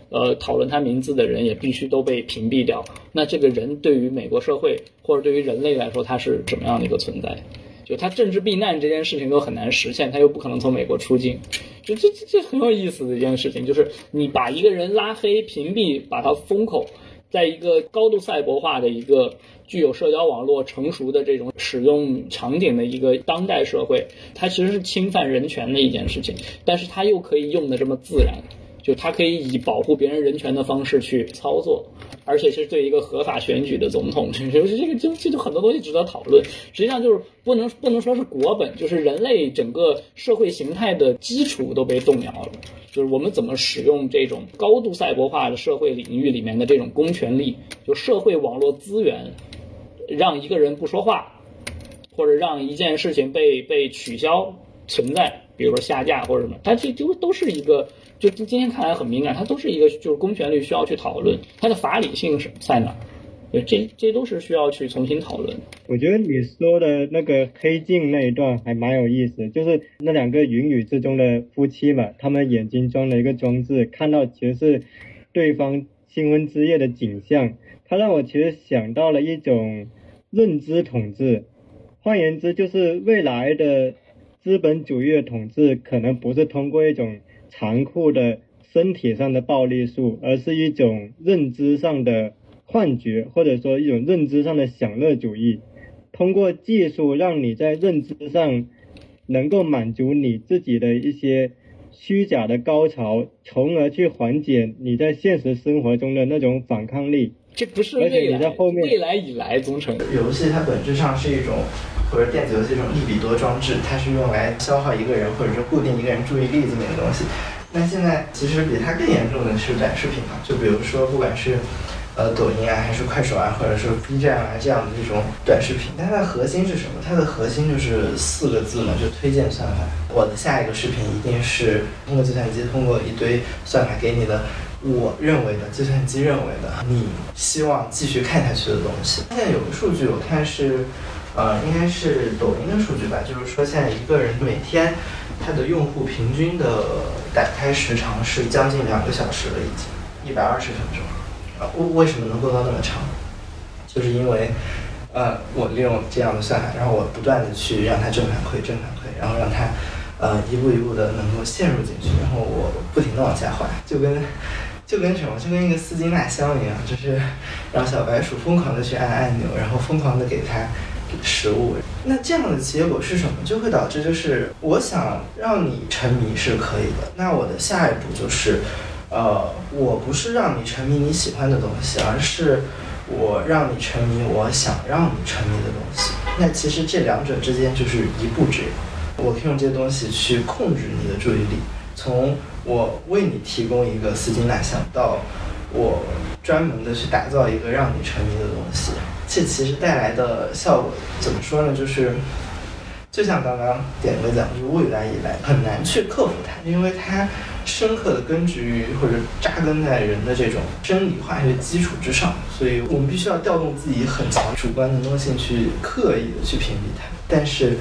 呃讨论他名字的人也必须都被屏蔽掉。那这个人对于美国社会或者对于人类来说，他是什么样的一个存在？就他政治避难这件事情都很难实现，他又不可能从美国出境，就这这这很有意思的一件事情，就是你把一个人拉黑、屏蔽、把他封口，在一个高度赛博化的一个。具有社交网络成熟的这种使用场景的一个当代社会，它其实是侵犯人权的一件事情，但是它又可以用的这么自然，就它可以以保护别人人权的方式去操作，而且是对一个合法选举的总统，就 <laughs> 是这个就这就很多东西值得讨论。实际上就是不能不能说是国本，就是人类整个社会形态的基础都被动摇了，就是我们怎么使用这种高度赛博化的社会领域里面的这种公权力，就社会网络资源。让一个人不说话，或者让一件事情被被取消存在，比如说下架或者什么，它这就都是一个，就今天看来很敏感，它都是一个就是公权力需要去讨论它的法理性是在哪，对，这这都是需要去重新讨论。我觉得你说的那个黑镜那一段还蛮有意思，就是那两个云雨之中的夫妻嘛，他们眼睛装了一个装置，看到其实是对方新婚之夜的景象，它让我其实想到了一种。认知统治，换言之，就是未来的资本主义的统治，可能不是通过一种残酷的身体上的暴力术，而是一种认知上的幻觉，或者说一种认知上的享乐主义，通过技术让你在认知上能够满足你自己的一些虚假的高潮，从而去缓解你在现实生活中的那种反抗力。这不是未来，未来以来忠诚。游戏它本质上是一种，或者电子游戏这种一比多装置，它是用来消耗一个人或者是固定一个人注意力这么一个东西。那现在其实比它更严重的是短视频嘛，就比如说不管是呃抖音啊，还是快手啊，或者是 B 站啊这样的这种短视频，它的核心是什么？它的核心就是四个字嘛，就推荐算法。我的下一个视频一定是通过计算机，通过一堆算法给你的。我认为的计算机认为的，你希望继续看下去的东西。现在有个数据，我看是，呃，应该是抖音的数据吧，就是说现在一个人每天他的用户平均的打开时长是将近两个小时了，已经一百二十分钟。啊，为为什么能够到那么长？就是因为，呃，我利用这样的算法，然后我不断的去让它正反馈，正反馈，然后让它，呃，一步一步的能够陷入进去，然后我不停的往下滑，就跟。就跟什么，就跟一个丝巾蜡箱一样，就是让小白鼠疯狂的去按按钮，然后疯狂的给它食物。那这样的结果是什么？就会导致就是我想让你沉迷是可以的，那我的下一步就是，呃，我不是让你沉迷你喜欢的东西，而是我让你沉迷我想让你沉迷的东西。那其实这两者之间就是一步之遥，我可以用这些东西去控制你的注意力。从我为你提供一个丝巾蜡像，到我专门的去打造一个让你沉迷的东西，这其实带来的效果怎么说呢？就是，就像刚刚点哥讲，就是未来以来很难去克服它，因为它深刻的根植于或者扎根在人的这种生理化学基础之上，所以我们必须要调动自己很强主观能动性去刻意的去屏蔽它，但是。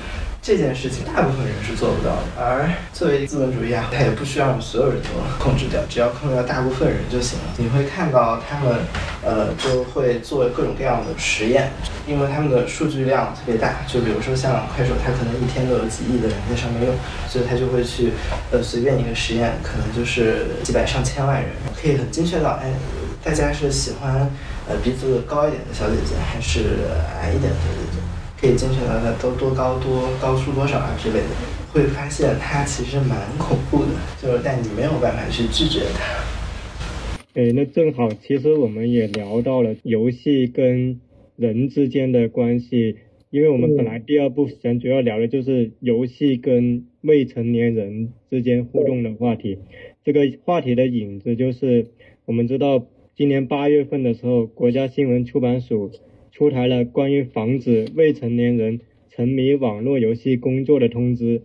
这件事情大部分人是做不到的，而作为资本主义啊，它也不需要所有人都控制掉，只要控制掉大部分人就行了。你会看到他们，呃，就会做各种各样的实验，因为他们的数据量特别大。就比如说像快手，它可能一天都有几亿的人在上面用，所以它就会去，呃，随便一个实验，可能就是几百上千万人，可以很精确到，哎，大家是喜欢呃鼻子高一点的小姐姐，还是矮一点的小姐姐。可以精确到它都多高多高出多少啊之类的，会发现它其实蛮恐怖的，就是但你没有办法去拒绝它。哎，那正好，其实我们也聊到了游戏跟人之间的关系，因为我们本来第二部想主要聊的就是游戏跟未成年人之间互动的话题。这个话题的影子，就是我们知道今年八月份的时候，国家新闻出版署出台了关于防止未成年人沉迷网络游戏工作的通知。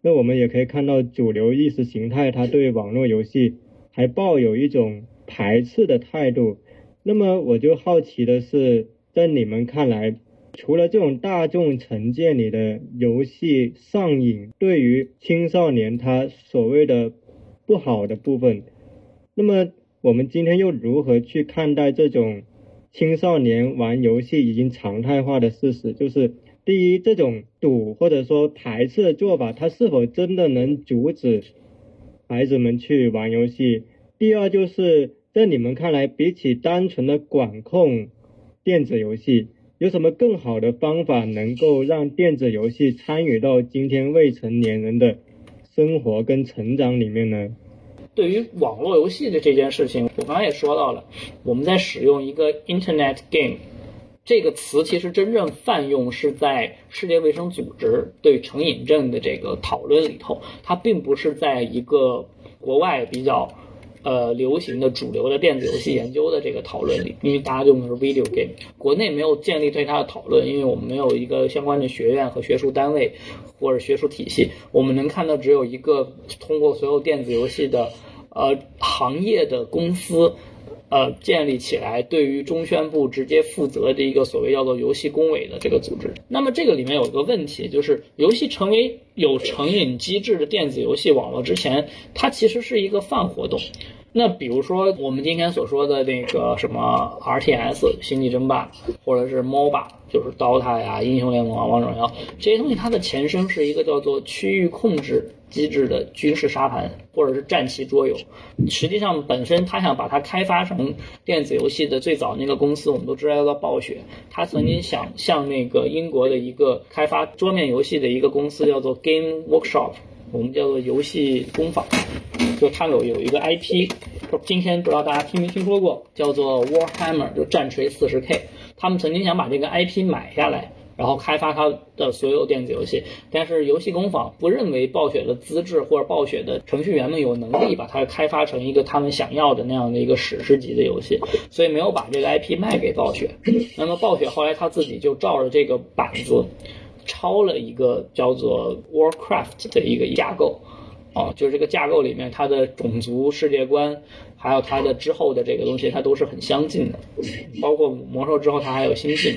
那我们也可以看到，主流意识形态它对网络游戏还抱有一种排斥的态度。那么我就好奇的是，在你们看来，除了这种大众成见里的游戏上瘾，对于青少年他所谓的不好的部分，那么我们今天又如何去看待这种青少年玩游戏已经常态化的事实？就是。第一，这种赌或者说排斥的做法，它是否真的能阻止孩子们去玩游戏？第二，就是在你们看来，比起单纯的管控电子游戏，有什么更好的方法能够让电子游戏参与到今天未成年人的生活跟成长里面呢？对于网络游戏的这件事情，我刚才也说到了，我们在使用一个 Internet game。这个词其实真正泛用是在世界卫生组织对成瘾症的这个讨论里头，它并不是在一个国外比较呃流行的主流的电子游戏研究的这个讨论里，因为大家用的是 video game，国内没有建立对它的讨论，因为我们没有一个相关的学院和学术单位或者学术体系，我们能看到只有一个通过所有电子游戏的呃行业的公司。呃，建立起来对于中宣部直接负责的一个所谓叫做游戏工委的这个组织。那么这个里面有一个问题，就是游戏成为有成瘾机制的电子游戏网络之前，它其实是一个泛活动。那比如说我们今天所说的那个什么 RTS 星际争霸，或者是 MOBA，就是 DOTA 呀、英雄联盟啊、王者荣耀这些东西，它的前身是一个叫做区域控制。机制的军事沙盘或者是战棋桌游，实际上本身他想把它开发成电子游戏的最早那个公司，我们都知道叫暴雪。他曾经想向那个英国的一个开发桌面游戏的一个公司叫做 Game Workshop，我们叫做游戏工坊，就他有有一个 IP，今天不知道大家听没听说过，叫做 Warhammer，就战锤四十 K。他们曾经想把这个 IP 买下来。然后开发它的所有电子游戏，但是游戏工坊不认为暴雪的资质或者暴雪的程序员们有能力把它开发成一个他们想要的那样的一个史诗级的游戏，所以没有把这个 IP 卖给暴雪。那么暴雪后来他自己就照着这个板子抄了一个叫做 Warcraft 的一个架构，啊，就是这个架构里面它的种族世界观，还有它的之后的这个东西，它都是很相近的，包括魔兽之后它还有星际。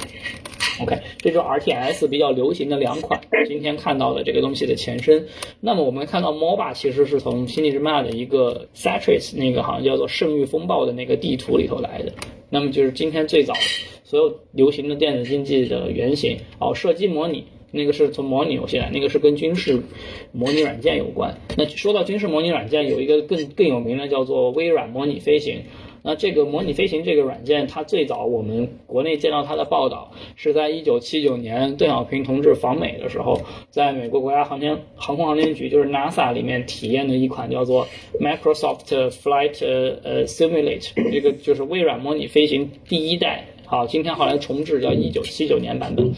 OK，这就是 RTS 比较流行的两款，今天看到的这个东西的前身。那么我们看到 MOBA 其实是从《星际争霸》的一个 Satris 那个好像叫做《圣域风暴》的那个地图里头来的。那么就是今天最早所有流行的电子竞技的原型哦，射击模拟那个是从模拟游戏来，那个是跟军事模拟软件有关。那说到军事模拟软件，有一个更更有名的叫做微软模拟飞行。那这个模拟飞行这个软件，它最早我们国内见到它的报道，是在一九七九年邓小平同志访美的时候，在美国国家航天航空航天局，就是 NASA 里面体验的一款叫做 Microsoft Flight 呃 Simulate，这个就是微软模拟飞行第一代。好，今天后来重置叫一九七九年版本。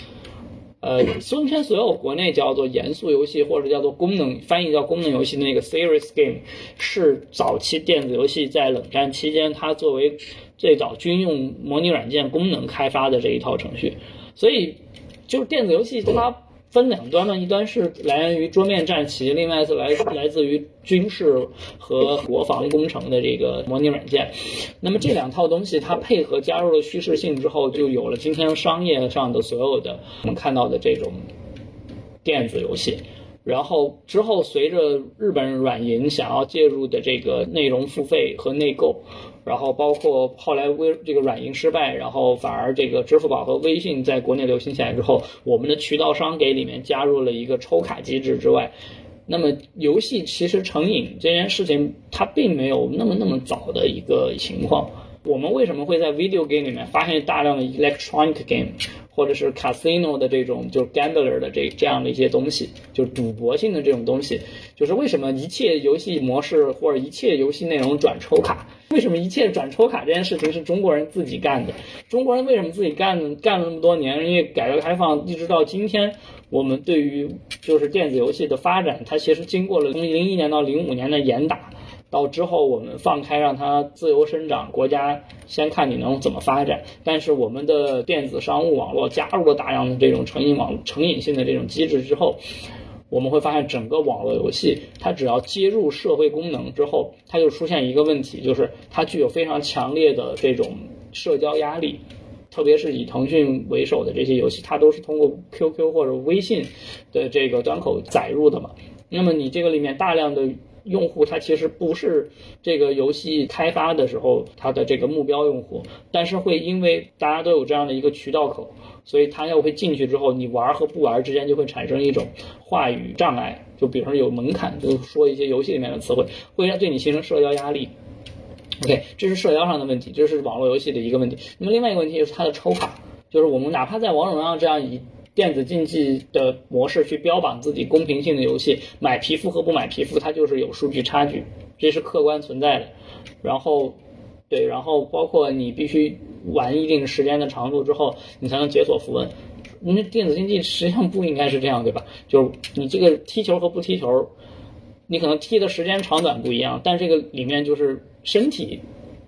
呃，孙天所有国内叫做严肃游戏或者叫做功能翻译叫功能游戏的那个 serious game，是早期电子游戏在冷战期间它作为最早军用模拟软件功能开发的这一套程序，所以就是电子游戏它。分两端呢，一端是来源于桌面战棋，另外是来来自于军事和国防工程的这个模拟软件。那么这两套东西，它配合加入了叙事性之后，就有了今天商业上的所有的我们看到的这种电子游戏。然后之后，随着日本软银想要介入的这个内容付费和内购。然后包括后来微这个软银失败，然后反而这个支付宝和微信在国内流行起来之后，我们的渠道商给里面加入了一个抽卡机制之外，那么游戏其实成瘾这件事情它并没有那么那么早的一个情况。我们为什么会在 video game 里面发现大量的 electronic game？或者是 casino 的这种，就是 gambler 的这这样的一些东西，就是赌博性的这种东西，就是为什么一切游戏模式或者一切游戏内容转抽卡？为什么一切转抽卡这件事情是中国人自己干的？中国人为什么自己干呢干了那么多年？因为改革开放一直到今天，我们对于就是电子游戏的发展，它其实经过了从零一年到零五年的严打。到之后我们放开让它自由生长，国家先看你能怎么发展。但是我们的电子商务网络加入了大量的这种成瘾网成瘾性的这种机制之后，我们会发现整个网络游戏它只要接入社会功能之后，它就出现一个问题，就是它具有非常强烈的这种社交压力。特别是以腾讯为首的这些游戏，它都是通过 QQ 或者微信的这个端口载入的嘛。那么你这个里面大量的用户，他其实不是这个游戏开发的时候他的这个目标用户，但是会因为大家都有这样的一个渠道口，所以他要会进去之后，你玩和不玩之间就会产生一种话语障碍，就比如说有门槛，就说一些游戏里面的词汇，会让对你形成社交压力。OK，这是社交上的问题，这是网络游戏的一个问题。那么另外一个问题就是它的抽卡，就是我们哪怕在王者荣耀这样一电子竞技的模式去标榜自己公平性的游戏，买皮肤和不买皮肤，它就是有数据差距，这是客观存在的。然后，对，然后包括你必须玩一定时间的长度之后，你才能解锁符文。因为电子竞技实际上不应该是这样，对吧？就是你这个踢球和不踢球，你可能踢的时间长短不一样，但这个里面就是。身体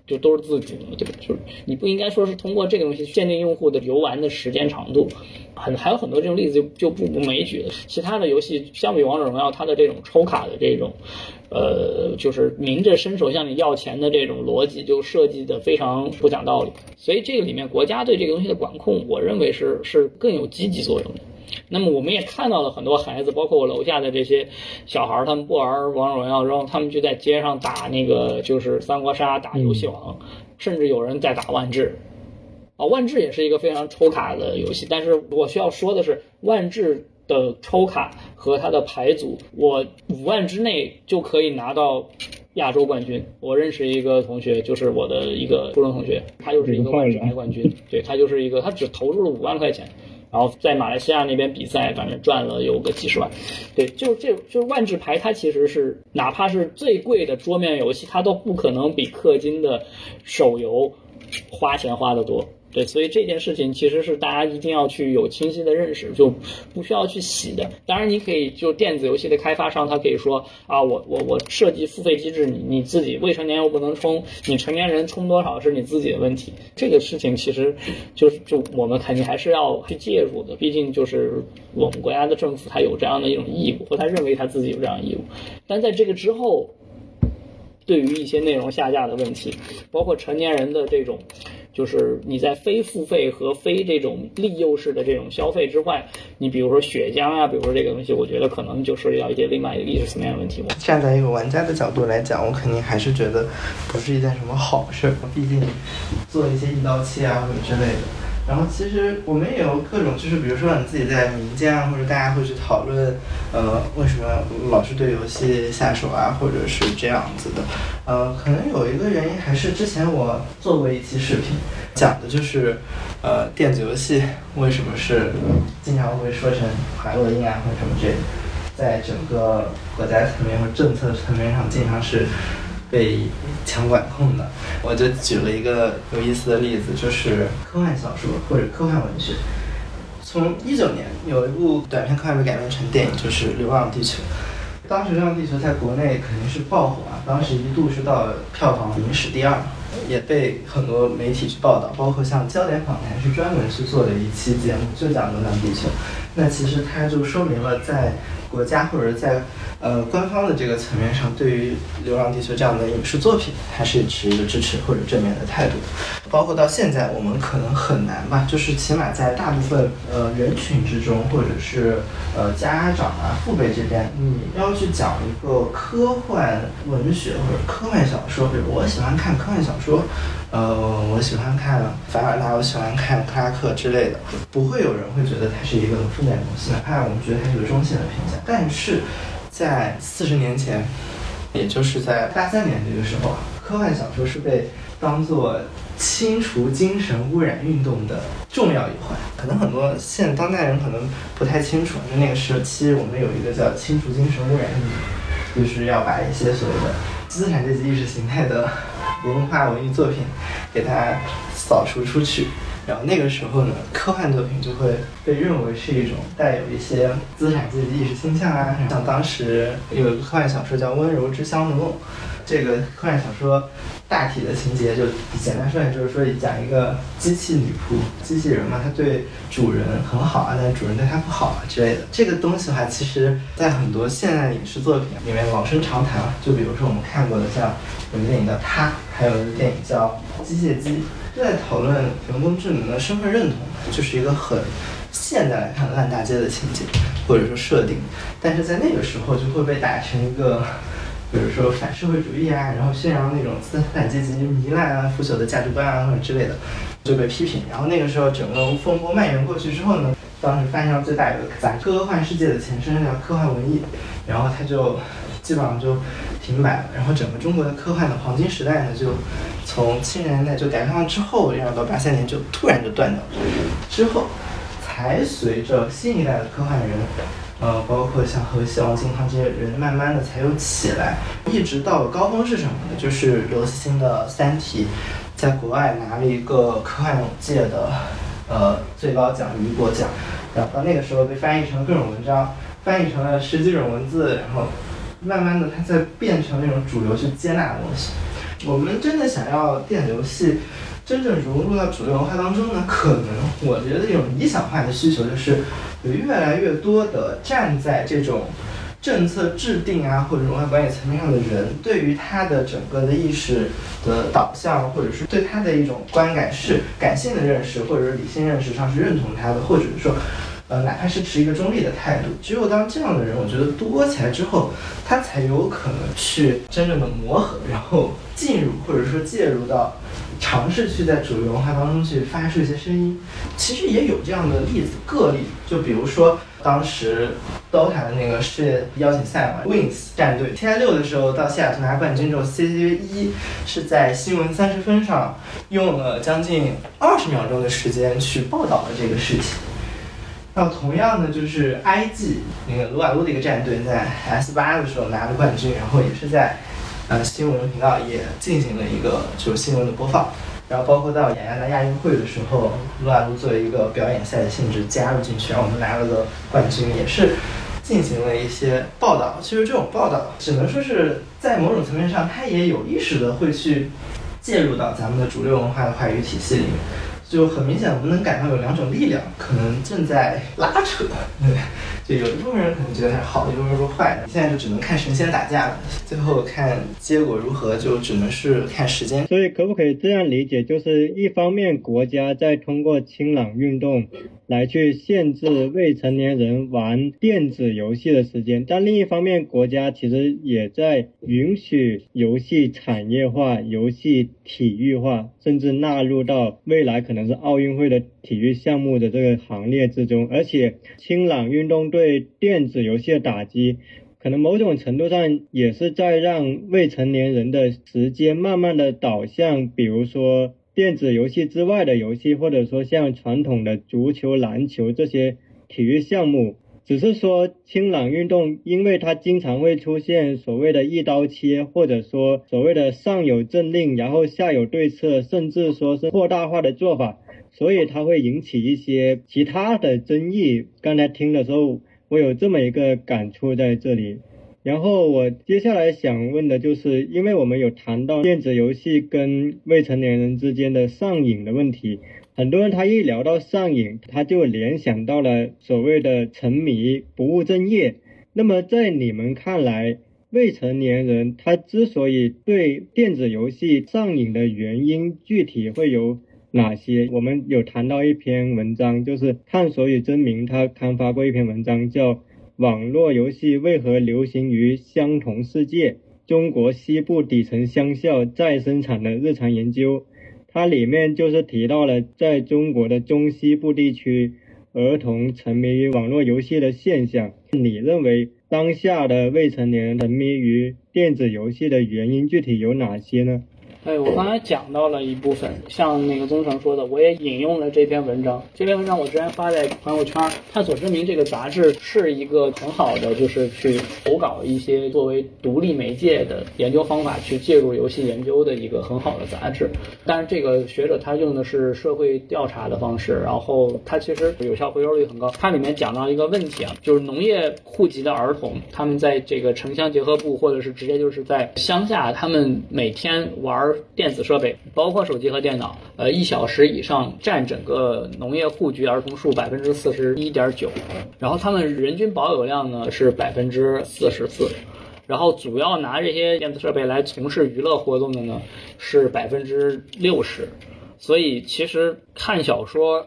就都是自主的，对吧？就是你不应该说是通过这个东西限定用户的游玩的时间长度，很还有很多这种例子就就不不没举了。其他的游戏相比王者荣耀，它的这种抽卡的这种，呃，就是明着伸手向你要钱的这种逻辑，就设计的非常不讲道理。所以这个里面国家对这个东西的管控，我认为是是更有积极作用的。那么我们也看到了很多孩子，包括我楼下的这些小孩儿，他们不玩王者荣耀，然后他们就在街上打那个就是三国杀，打游戏王，甚至有人在打万智。啊，万智也是一个非常抽卡的游戏，但是我需要说的是，万智的抽卡和它的牌组，我五万之内就可以拿到亚洲冠军。我认识一个同学，就是我的一个初中同学，他就是一个万智牌冠军，对他就是一个，他只投入了五万块钱。然后在马来西亚那边比赛，反正赚了有个几十万，对，就是这就是万智牌，它其实是哪怕是最贵的桌面游戏，它都不可能比氪金的手游花钱花的多。对，所以这件事情其实是大家一定要去有清晰的认识，就不需要去洗的。当然，你可以就电子游戏的开发商，他可以说啊，我我我设计付费机制，你你自己未成年又不能充，你成年人充多少是你自己的问题。这个事情其实就是就我们肯定还是要去介入的，毕竟就是我们国家的政府他有这样的一种义务，或他认为他自己有这样义务。但在这个之后，对于一些内容下架的问题，包括成年人的这种。就是你在非付费和非这种利诱式的这种消费之外，你比如说血浆啊，比如说这个东西，我觉得可能就涉及到一些另外一个意识层面的问题。站在一个玩家的角度来讲，我肯定还是觉得不是一件什么好事，毕竟做一些一刀切啊或者之类的。然后其实我们也有各种，就是比如说你自己在民间啊，或者大家会去讨论，呃，为什么老是对游戏下手啊，或者是这样子的，呃，可能有一个原因还是之前我做过一期视频，讲的就是，呃，电子游戏为什么是经常会说成海洛因啊或者什么这，在整个国家层面或政策层面上经常是。被强管控的，我就举了一个有意思的例子，就是科幻小说或者科幻文学。从一九年有一部短片快被改编成电影，就是《流浪地球》。当时《流浪地球》在国内肯定是爆火啊，当时一度是到票房影史第二，也被很多媒体去报道，包括像焦点访谈是专门去做了一期节目，就讲《流浪地球》。那其实它就说明了在。国家或者在呃官方的这个层面上，对于《流浪地球》这样的影视作品，还是持一个支持或者正面的态度。包括到现在，我们可能很难吧，就是起码在大部分呃人群之中，或者是呃家长啊、父辈这边，你要去讲一个科幻文学或者科幻小说，比如我喜欢看科幻小说。呃，我喜欢看凡尔纳，我喜欢看克拉克之类的，不会有人会觉得它是一个负面的东西，哪怕我们觉得它是个中性的评价。但是在四十年前，也就是在八三年这个时候，科幻小说是被当做清除精神污染运动的重要一环。可能很多现当代人可能不太清楚，就那个时期我们有一个叫清除精神污染运动，就是要把一些所谓的资产阶级意识形态的。文化文艺作品，给它扫除出去。然后那个时候呢，科幻作品就会被认为是一种带有一些资产阶级意识倾向啊，像当时有一个科幻小说叫《温柔之乡的梦》，这个科幻小说大体的情节就简单说来就是说讲一个机器女仆，机器人嘛，它对主人很好啊，但主人对它不好啊之类的。这个东西的话，其实在很多现代影视作品里面老生常谈了。就比如说我们看过的像有个电影叫《他》，还有一个电影叫《机械姬》。在讨论人工智能的身份认同，就是一个很现代来看烂大街的情节或者说设定，但是在那个时候就会被打成一个，比如说反社会主义啊，然后宣扬那种资产阶级糜烂啊、腐朽的价值观啊或者之类的，就被批评。然后那个时候整个风波蔓延过去之后呢，当时翻译上最大一个杂科幻世界的前身叫科幻文艺，然后它就。基本上就停摆了，然后整个中国的科幻的黄金时代呢，就从七十年代就改革开放之后，然后到八三年就突然就断掉了，之后才随着新一代的科幻人，呃，包括像何西、王金康这些人，慢慢的才又起来，一直到高峰是什么呢？就是刘慈欣的《三体》在国外拿了一个科幻界的呃最高奖雨果奖，然后到那个时候被翻译成各种文章，翻译成了十几种文字，然后。慢慢的，它在变成那种主流去接纳的东西。我们真的想要电子游戏真正融入到主流文化当中呢？可能我觉得这种理想化的需求就是有越来越多的站在这种政策制定啊或者文化管理层面上的人，对于他的整个的意识的导向，或者是对他的一种观感是感性的认识，或者是理性认识上是认同他的，或者是说。呃，哪怕是持一个中立的态度，只有当这样的人，我觉得多起来之后，他才有可能去真正的磨合，然后进入或者说介入到，尝试去在主流文化当中去发出一些声音。其实也有这样的例子个例，就比如说当时 DOTA 的那个世界邀请赛嘛，Wings 战队 TI 六的时候到西雅图拿冠军之后，CCV 一是在新闻三十分上用了将近二十秒钟的时间去报道了这个事情。那同样的就是 IG 那个撸啊撸的一个战队在 S 八的时候拿了冠军，然后也是在呃新闻频道也进行了一个就是新闻的播放，然后包括到雅加达亚运会的时候，撸啊撸作为一个表演赛的性质加入进去，然后我们拿了个冠军，也是进行了一些报道。其实这种报道只能说是在某种层面上，它也有意识的会去介入到咱们的主流文化的话语体系里面。就很明显，我们能感到有两种力量可能正在拉扯，对，就有一部分人可能觉得它是好，一部分人说坏的。现在就只能看神仙打架了，最后看结果如何，就只能是看时间。所以可不可以这样理解，就是一方面国家在通过清朗运动。来去限制未成年人玩电子游戏的时间，但另一方面，国家其实也在允许游戏产业化、游戏体育化，甚至纳入到未来可能是奥运会的体育项目的这个行列之中。而且，清朗运动对电子游戏的打击，可能某种程度上也是在让未成年人的时间慢慢的导向，比如说。电子游戏之外的游戏，或者说像传统的足球、篮球这些体育项目，只是说清朗运动，因为它经常会出现所谓的一刀切，或者说所谓的上有政令，然后下有对策，甚至说是扩大化的做法，所以它会引起一些其他的争议。刚才听的时候，我有这么一个感触在这里。然后我接下来想问的就是，因为我们有谈到电子游戏跟未成年人之间的上瘾的问题，很多人他一聊到上瘾，他就联想到了所谓的沉迷、不务正业。那么在你们看来，未成年人他之所以对电子游戏上瘾的原因，具体会有哪些？我们有谈到一篇文章，就是探索与真名，他刊发过一篇文章叫。网络游戏为何流行于相同世界？中国西部底层乡校再生产的日常研究，它里面就是提到了在中国的中西部地区，儿童沉迷于网络游戏的现象。你认为当下的未成年人沉迷于电子游戏的原因具体有哪些呢？哎，我刚才讲到了一部分，像那个宗成说的，我也引用了这篇文章。这篇文章我之前发在朋友圈，探索之名这个杂志是一个很好的，就是去投稿一些作为独立媒介的研究方法去介入游戏研究的一个很好的杂志。但是这个学者他用的是社会调查的方式，然后他其实有效回收率很高。它里面讲到一个问题啊，就是农业户籍的儿童，他们在这个城乡结合部或者是直接就是在乡下，他们每天玩电子设备，包括手机和电脑，呃，一小时以上占整个农业户局儿童数百分之四十一点九，然后他们人均保有量呢是百分之四十四，然后主要拿这些电子设备来从事娱乐活动的呢是百分之六十，所以其实看小说。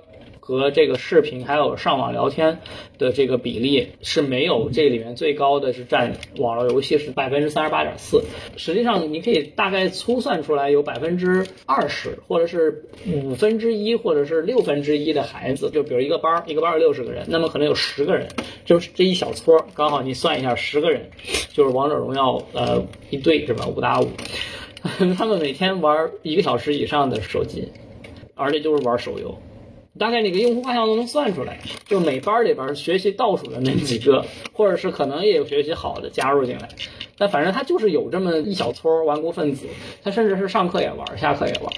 和这个视频还有上网聊天的这个比例是没有这里面最高的是占网络游戏是百分之三十八点四，实际上你可以大概粗算出来有百分之二十或者是五分之一或者是六分之一的孩子，就比如一个班儿一个班儿六十个人，那么可能有十个人，就是这一小撮，刚好你算一下十个人，就是王者荣耀呃一队是吧五打五，<laughs> 他们每天玩一个小时以上的手机，而且就是玩手游。大概那个用户画像都能算出来，就每班里边学习倒数的那几个，或者是可能也有学习好的加入进来，但反正他就是有这么一小撮顽固分子，他甚至是上课也玩，下课也玩。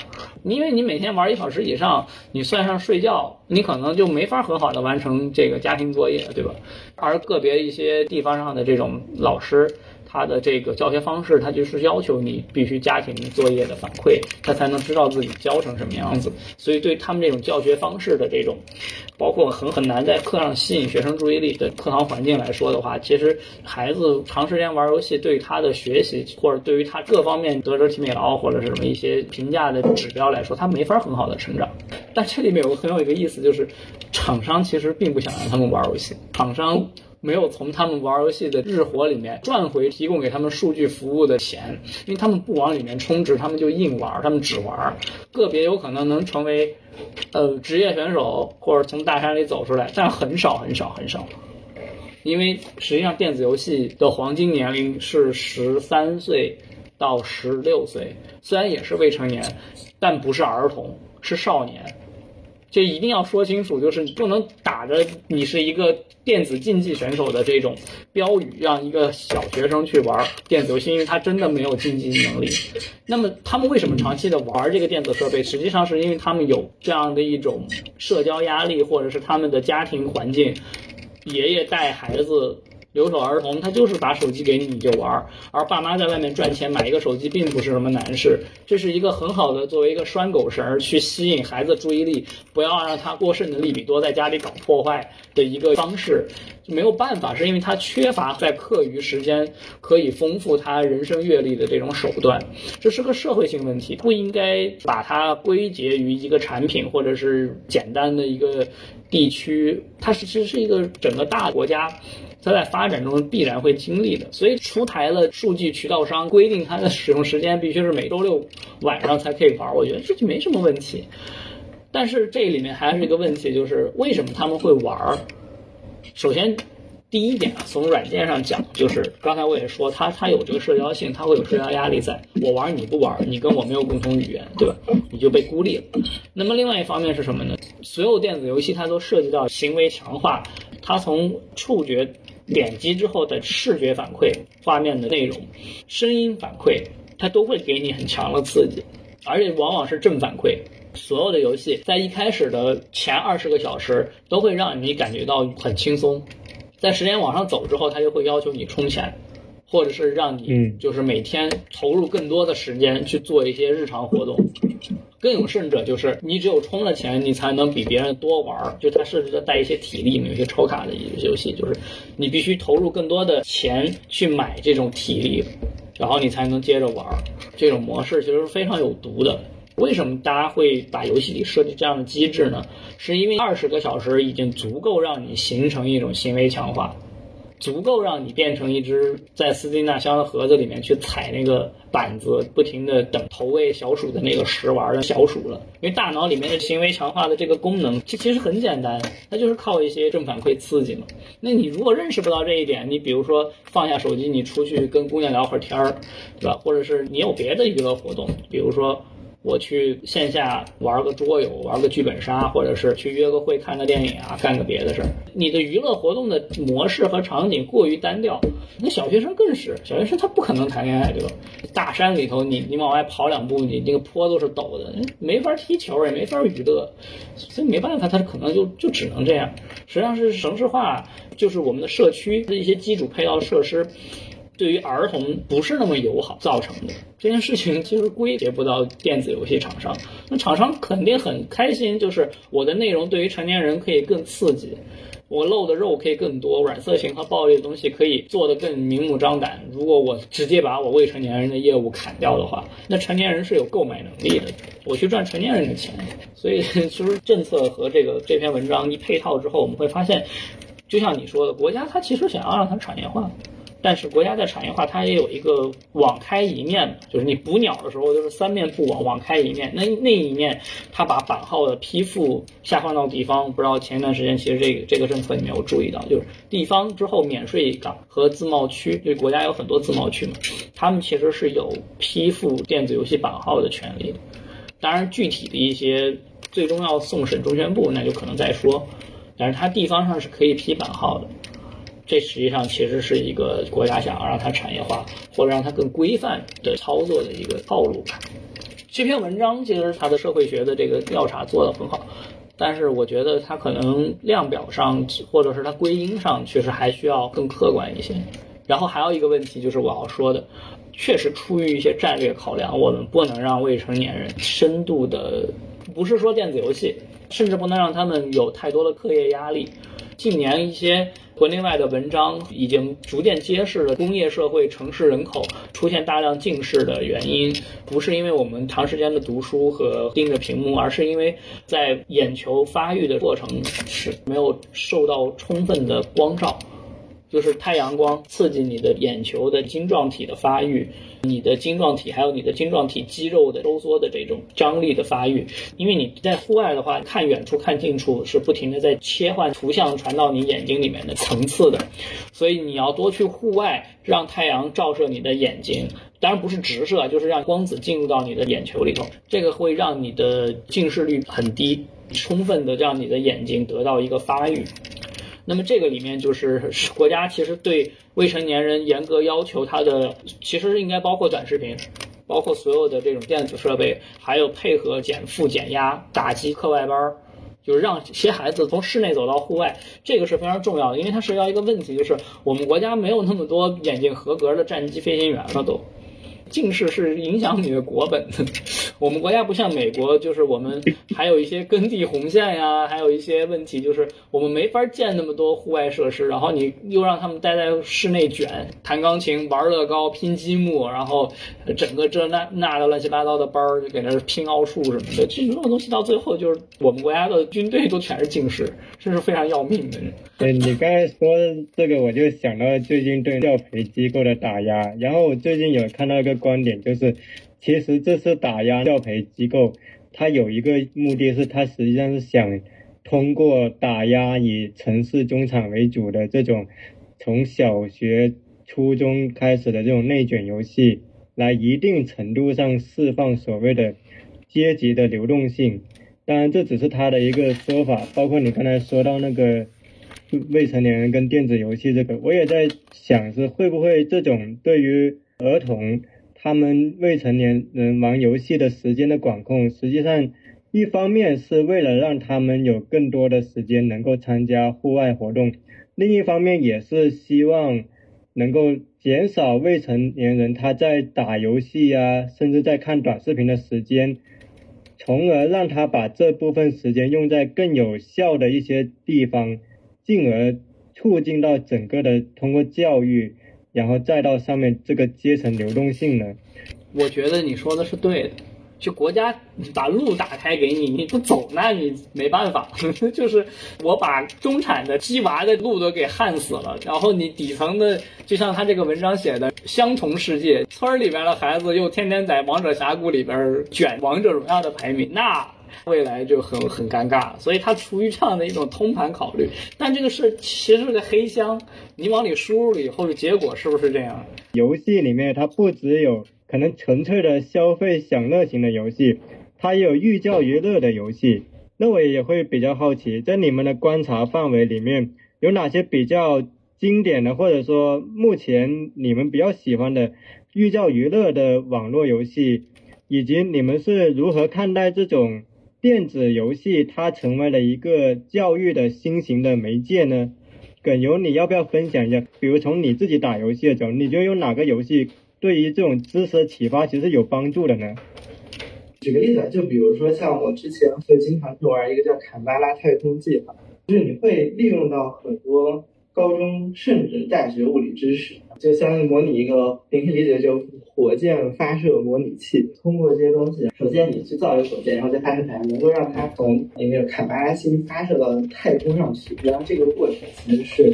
因为你每天玩一小时以上，你算上睡觉，你可能就没法很好的完成这个家庭作业，对吧？而个别一些地方上的这种老师。他的这个教学方式，他就是要求你必须家庭作业的反馈，他才能知道自己教成什么样子。所以对他们这种教学方式的这种，包括很很难在课上吸引学生注意力的课堂环境来说的话，其实孩子长时间玩游戏，对于他的学习或者对于他各方面德智体美劳或者是什么一些评价的指标来说，他没法很好的成长。但这里面有个很有一个意思，就是厂商其实并不想让他们玩游戏，厂商。没有从他们玩游戏的日活里面赚回提供给他们数据服务的钱，因为他们不往里面充值，他们就硬玩，他们只玩。个别有可能能成为，呃，职业选手或者从大山里走出来，但很少很少很少。因为实际上电子游戏的黄金年龄是十三岁到十六岁，虽然也是未成年，但不是儿童，是少年。就一定要说清楚，就是你不能打着你是一个电子竞技选手的这种标语，让一个小学生去玩电子游戏，因为他真的没有竞技能力。那么他们为什么长期的玩这个电子设备？实际上是因为他们有这样的一种社交压力，或者是他们的家庭环境，爷爷带孩子。留守儿童，他就是把手机给你你就玩儿，而爸妈在外面赚钱买一个手机并不是什么难事，这是一个很好的作为一个拴狗绳去吸引孩子注意力，不要让他过剩的利比多在家里搞破坏的一个方式，就没有办法，是因为他缺乏在课余时间可以丰富他人生阅历的这种手段，这是个社会性问题，不应该把它归结于一个产品或者是简单的一个地区，它是其实是一个整个大国家。它在发展中必然会经历的，所以出台了数据渠道商规定它的使用时间必须是每周六晚上才可以玩，我觉得这就没什么问题。但是这里面还是一个问题，就是为什么他们会玩？首先，第一点啊，从软件上讲，就是刚才我也说，它它有这个社交性，它会有社交压力，在我玩你不玩，你跟我没有共同语言，对吧？你就被孤立了。那么另外一方面是什么呢？所有电子游戏它都涉及到行为强化，它从触觉。点击之后的视觉反馈、画面的内容、声音反馈，它都会给你很强的刺激，而且往往是正反馈。所有的游戏在一开始的前二十个小时都会让你感觉到很轻松，在时间往上走之后，它就会要求你充钱，或者是让你就是每天投入更多的时间去做一些日常活动。更有甚者，就是你只有充了钱，你才能比别人多玩儿。就它设置的带一些体力，有些抽卡的一些游戏，就是你必须投入更多的钱去买这种体力，然后你才能接着玩儿。这种模式其实是非常有毒的。为什么大家会把游戏里设计这样的机制呢？是因为二十个小时已经足够让你形成一种行为强化。足够让你变成一只在斯金纳箱的盒子里面去踩那个板子，不停的等投喂小鼠的那个食玩的小鼠了。因为大脑里面的行为强化的这个功能，其其实很简单，它就是靠一些正反馈刺激嘛。那你如果认识不到这一点，你比如说放下手机，你出去跟姑娘聊会儿天儿，对吧？或者是你有别的娱乐活动，比如说。我去线下玩个桌游，玩个剧本杀，或者是去约个会、看个电影啊，干个别的事儿。你的娱乐活动的模式和场景过于单调，那小学生更是，小学生他不可能谈恋爱，对吧？大山里头，你你往外跑两步，你那个坡都是陡的，没法踢球，也没法娱乐，所以没办法，他可能就就只能这样。实际上是城市化，就是我们的社区的一些基础配套设施。对于儿童不是那么友好造成的这件事情，其实归结不到电子游戏厂商。那厂商肯定很开心，就是我的内容对于成年人可以更刺激，我露的肉可以更多，软色情和暴力的东西可以做得更明目张胆。如果我直接把我未成年人的业务砍掉的话，那成年人是有购买能力的，我去赚成年人的钱。所以，<laughs> 其实政策和这个这篇文章一配套之后，我们会发现，就像你说的，国家它其实想要让它产业化。但是国家在产业化，它也有一个网开一面，就是你捕鸟的时候就是三面布网，网开一面。那那一面，它把版号的批复下放到地方。不知道前一段时间，其实这个这个政策你没有注意到，就是地方之后免税港和自贸区，对国家有很多自贸区嘛，他们其实是有批复电子游戏版号的权利的。当然，具体的一些最终要送审中宣部，那就可能再说。但是它地方上是可以批版号的。这实际上其实是一个国家想要让它产业化，或者让它更规范的操作的一个套路吧。这篇文章其实它的社会学的这个调查做得很好，但是我觉得它可能量表上或者是它归因上确实还需要更客观一些。然后还有一个问题就是我要说的，确实出于一些战略考量，我们不能让未成年人深度的，不是说电子游戏，甚至不能让他们有太多的课业压力。近年一些。国内外的文章已经逐渐揭示了工业社会城市人口出现大量近视的原因，不是因为我们长时间的读书和盯着屏幕，而是因为在眼球发育的过程是没有受到充分的光照。就是太阳光刺激你的眼球的晶状体的发育，你的晶状体还有你的晶状体肌肉的收缩的这种张力的发育。因为你在户外的话，看远处看近处是不停的在切换图像传到你眼睛里面的层次的，所以你要多去户外，让太阳照射你的眼睛，当然不是直射，就是让光子进入到你的眼球里头，这个会让你的近视率很低，充分的让你的眼睛得到一个发育。那么这个里面就是国家其实对未成年人严格要求他的，其实是应该包括短视频，包括所有的这种电子设备，还有配合减负减压、打击课外班儿，就是让这些孩子从室内走到户外，这个是非常重要的，因为它涉及到一个问题，就是我们国家没有那么多眼睛合格的战机飞行员了都。近视是影响你的国本的。<laughs> 我们国家不像美国，就是我们还有一些耕地红线呀，还有一些问题，就是我们没法建那么多户外设施。然后你又让他们待在室内卷，弹钢琴、玩乐高、拼积木，然后整个这那那的乱七八糟的班儿就给那拼奥数什么的。这种东西到最后就是我们国家的军队都全是近视，这是非常要命的。<laughs> 对你刚才说这个，我就想到最近对教培机构的打压。然后我最近有看到一个。观点就是，其实这次打压教培机构，它有一个目的是，它实际上是想通过打压以城市中产为主的这种从小学、初中开始的这种内卷游戏，来一定程度上释放所谓的阶级的流动性。当然，这只是他的一个说法。包括你刚才说到那个未成年人跟电子游戏这个，我也在想是会不会这种对于儿童。他们未成年人玩游戏的时间的管控，实际上一方面是为了让他们有更多的时间能够参加户外活动，另一方面也是希望能够减少未成年人他在打游戏啊，甚至在看短视频的时间，从而让他把这部分时间用在更有效的一些地方，进而促进到整个的通过教育。然后再到上面这个阶层流动性呢？我觉得你说的是对的，就国家把路打开给你，你不走，那你没办法。<laughs> 就是我把中产的鸡娃的路都给焊死了，然后你底层的，就像他这个文章写的，相同世界，村里边的孩子又天天在王者峡谷里边卷王者荣耀的排名，那未来就很很尴尬。所以他出于这样的一种通盘考虑，但这个是其实是个黑箱，你往里输入了以后，结果是不是这样？游戏里面它不只有。可能纯粹的消费享乐型的游戏，它也有寓教于乐的游戏。那我也会比较好奇，在你们的观察范围里面，有哪些比较经典的，或者说目前你们比较喜欢的寓教于乐的网络游戏，以及你们是如何看待这种电子游戏它成为了一个教育的新型的媒介呢？耿游，你要不要分享一下？比如从你自己打游戏的角度，你觉得有哪个游戏？对于这种知识的启发，其实有帮助的呢。举个例子，就比如说像我之前会经常去玩一个叫坎巴拉太空计划，就是你会利用到很多高中甚至大学物理知识。就相当于模拟一个，你可以理解就火箭发射模拟器。通过这些东西，首先你去造一个火箭，然后再发射出来，能够让它从那个坎巴拉星发射到太空上去。然后这个过程其实是，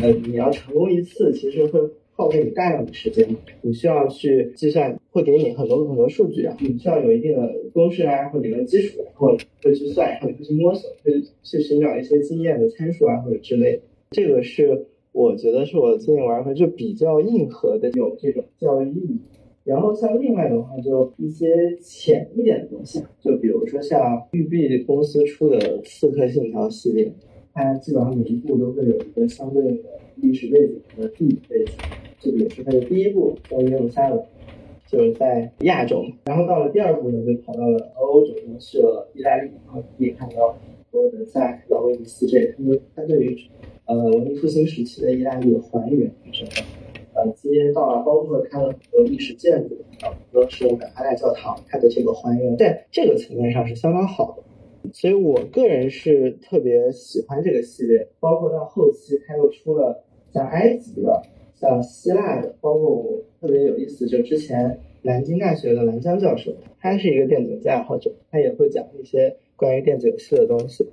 呃，你要成功一次，其实会。耗费你大量的时间，你需要去计算，会给你很多很多数据啊，你需要有一定的公式啊或理论基础，然后会去算，然后会去摸索，会去寻找一些经验的参数啊或者之类的。这个是我觉得是我最近玩的就比较硬核的有这种教育意义。然后像另外的话，就一些浅一点的东西，就比如说像育碧公司出的《刺客信条》系列，它基本上每一部都会有一个相对应的历史背景和地理背景。这个也是它的第一部叫《英雄三》了，就是在亚洲。然后到了第二部呢，就跑到了欧洲，去了意大利。然后可以看到所有的在老威尼斯这，他们他对于呃文艺复兴时期的意大利的还原，是吧？呃，街道啊，包括它的很多历史建筑啊，比如说是阿代教堂，它的这个还原，在这个层面上是相当好的。所以我个人是特别喜欢这个系列，包括到后期它又出了像埃及的。像希腊的，包括我特别有意思，就之前南京大学的兰江教授，他是一个电子游戏爱好者，他也会讲一些关于电子游戏的东西。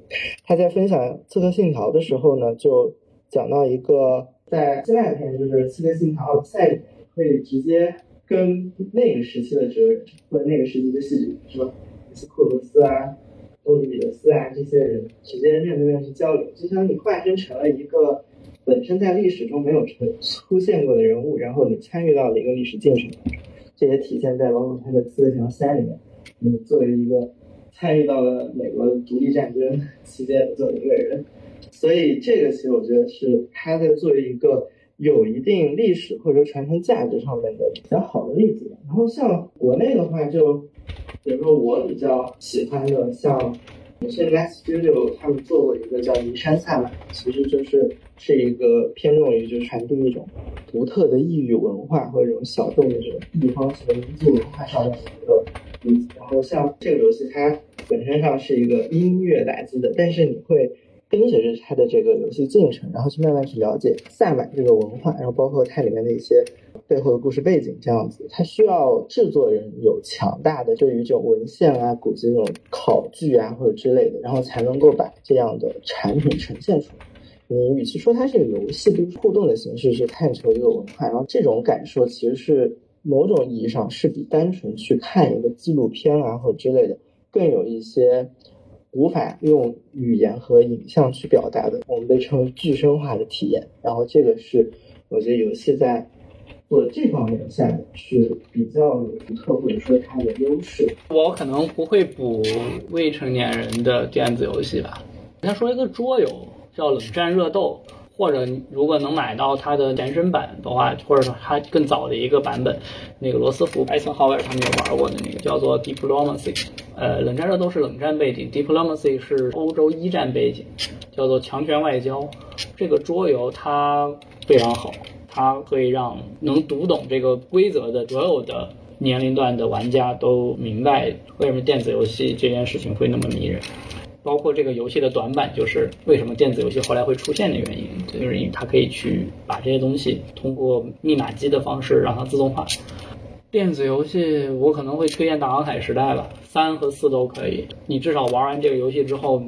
他在分享《刺客信条》的时候呢，就讲到一个在希腊片，就是《刺客信条：赛》里，可以直接跟那个时期的哲人或者那个时期的戏剧，什么？斯库罗斯啊、欧里比得斯啊这些人，直接面对面去交流，就像你化身成了一个。本身在历史中没有出出现过的人物，然后你参与到了一个历史进程，这也体现在包括他的《刺客信条三》里面。你作为一个参与到了美国独立战争期间的这么一个人，所以这个其实我觉得是他在作为一个有一定历史或者说传承价值上面的比较好的例子。然后像国内的话，就比如说我比较喜欢的，像是 Max Studio 他们做过一个叫《移山萨满》，其实就是。是一个偏重于就传递一种独特的异域文化或者这种小众的这种地方性民族文化上的一个例子。然后像这个游戏，它本身上是一个音乐打击的，但是你会跟随着它的这个游戏进程，然后去慢慢去了解萨满这个文化，然后包括它里面的一些背后的故事背景这样子。它需要制作人有强大的对于这种文献啊、古籍这种考据啊或者之类的，然后才能够把这样的产品呈现出来。你与其说它是游戏，不如互动的形式去探求一个文化，然后这种感受其实是某种意义上是比单纯去看一个纪录片啊或者之类的更有一些无法用语言和影像去表达的，我们被称为具身化的体验。然后这个是我觉得游戏在做这方面下是比较有独特或者说它的优势。我可能不会补未成年人的电子游戏吧，先说一个桌游。叫冷战热斗，或者如果能买到它的前身版的话，或者说它更早的一个版本，那个罗斯福、艾森豪威尔他们有玩过的那个叫做 Diplomacy。呃，冷战热斗是冷战背景，Diplomacy 是欧洲一战背景，叫做强权外交。这个桌游它非常好，它会让能读懂这个规则的所有的年龄段的玩家都明白为什么电子游戏这件事情会那么迷人。包括这个游戏的短板，就是为什么电子游戏后来会出现的原因，就是因为它可以去把这些东西通过密码机的方式让它自动化。电子游戏我可能会推荐《大航海时代》吧，三和四都可以。你至少玩完这个游戏之后，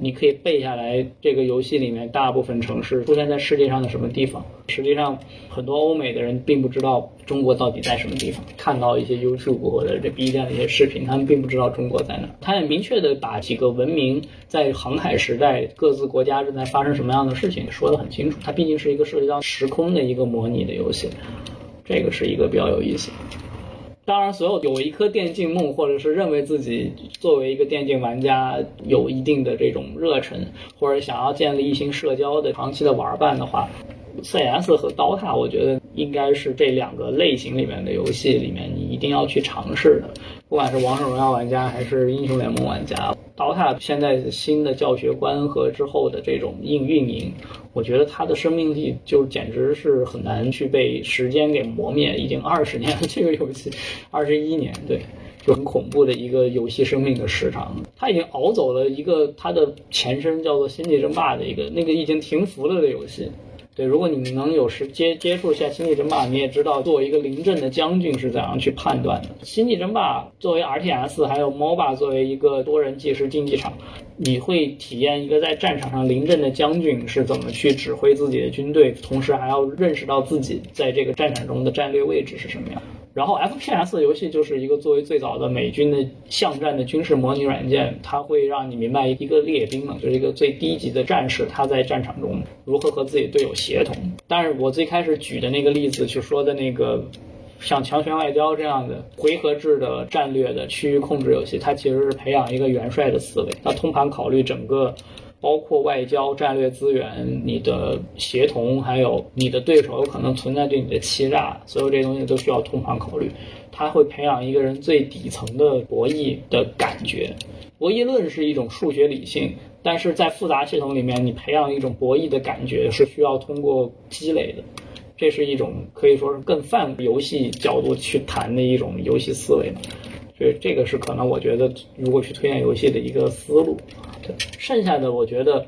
你可以背下来这个游戏里面大部分城市出现在世界上的什么地方。实际上，很多欧美的人并不知道中国到底在什么地方。看到一些 YouTube 或者这 B 站的一些视频，他们并不知道中国在哪。他也明确的把几个文明在航海时代各自国家正在发生什么样的事情说得很清楚。它毕竟是一个涉及到时空的一个模拟的游戏。这个是一个比较有意思。当然，所有有一颗电竞梦，或者是认为自己作为一个电竞玩家有一定的这种热忱，或者想要建立一些社交的长期的玩伴的话，CS 和 DOTA 我觉得应该是这两个类型里面的游戏里面你一定要去尝试的。不管是王者荣耀玩家还是英雄联盟玩家，DOTA 现在新的教学观和之后的这种硬运营。我觉得它的生命力就简直是很难去被时间给磨灭，已经二十年了，这个游戏，二十一年，对，就很恐怖的一个游戏生命的时长。它已经熬走了一个它的前身叫做《星际争霸》的一个那个已经停服了的游戏。对，如果你能有时接接触一下《星际争霸》，你也知道作为一个临阵的将军是怎样去判断的。《星际争霸》作为 RTS，还有 MOBA 作为一个多人即时竞技场，你会体验一个在战场上临阵的将军是怎么去指挥自己的军队，同时还要认识到自己在这个战场中的战略位置是什么样。然后 FPS 游戏就是一个作为最早的美军的巷战的军事模拟软件，它会让你明白一个列兵嘛，就是一个最低级的战士，他在战场中如何和自己队友协同。但是我最开始举的那个例子，就说的那个像强权外交这样的回合制的战略的区域控制游戏，它其实是培养一个元帅的思维，它通盘考虑整个。包括外交、战略资源、你的协同，还有你的对手有可能存在对你的欺诈，所有这些东西都需要通盘考虑。它会培养一个人最底层的博弈的感觉。博弈论是一种数学理性，但是在复杂系统里面，你培养一种博弈的感觉是需要通过积累的。这是一种可以说是更泛游戏角度去谈的一种游戏思维。所以这个是可能我觉得如果去推荐游戏的一个思路。剩下的我觉得，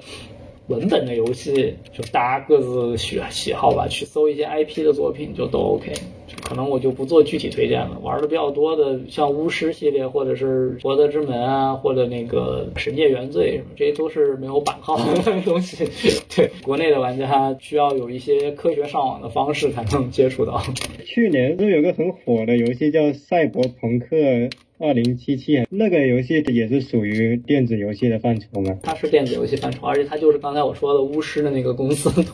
文本的游戏就大家各自喜喜好吧，去搜一些 IP 的作品就都 OK。可能我就不做具体推荐了。玩的比较多的像巫师系列，或者是博德之门啊，或者那个神界原罪什么，这些都是没有版号的 <laughs> 东西。对，国内的玩家需要有一些科学上网的方式才能接触到。去年都有个很火的游戏叫《赛博朋克》。二零七七那个游戏也是属于电子游戏的范畴吗？它是电子游戏范畴，而且它就是刚才我说的巫师的那个公司，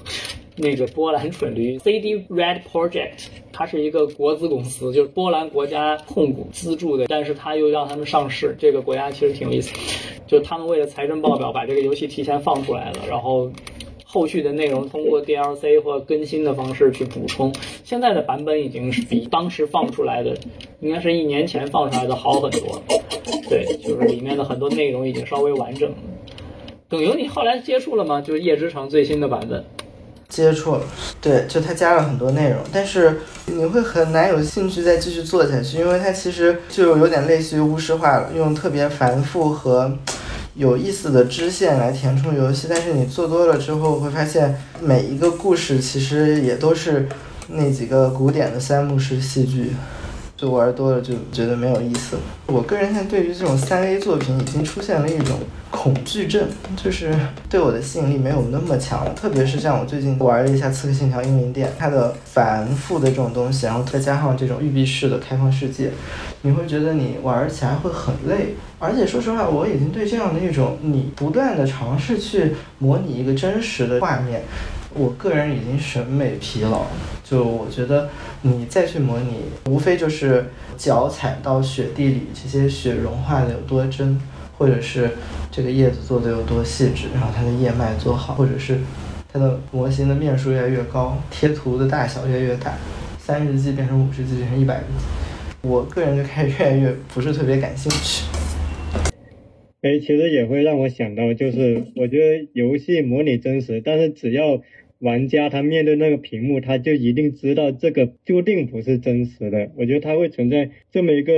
那个波兰蠢驴 CD Red Project，它是一个国资公司，就是波兰国家控股资助的，但是它又让他们上市，这个国家其实挺有意思，就他们为了财政报表把这个游戏提前放出来了，然后。后续的内容通过 DLC 或更新的方式去补充，现在的版本已经是比当时放出来的，应该是一年前放出来的好很多。对，就是里面的很多内容已经稍微完整了。耿游，你后来接触了吗？就是夜之城最新的版本。接触了，对，就它加了很多内容，但是你会很难有兴趣再继续做下去，因为它其实就有点类似于巫师化了，用特别繁复和。有意思的支线来填充游戏，但是你做多了之后会发现，每一个故事其实也都是那几个古典的三幕式戏剧，就玩多了就觉得没有意思。我个人现在对于这种三 A 作品已经出现了一种恐惧症，就是对我的吸引力没有那么强了。特别是像我最近玩了一下《刺客信条：英灵殿》，它的繁复的这种东西，然后再加上这种育碧式的开放世界，你会觉得你玩起来会很累。而且说实话，我已经对这样的一种你不断的尝试去模拟一个真实的画面，我个人已经审美疲劳。就我觉得你再去模拟，无非就是脚踩到雪地里，这些雪融化的有多真，或者是这个叶子做的有多细致，然后它的叶脉做好，或者是它的模型的面数越来越高，贴图的大小越来越大，三十 G 变成五十 G 变成一百 G，我个人就开始越来越不是特别感兴趣。哎，其实也会让我想到，就是我觉得游戏模拟真实，但是只要玩家他面对那个屏幕，他就一定知道这个注定不是真实的。我觉得他会存在这么一个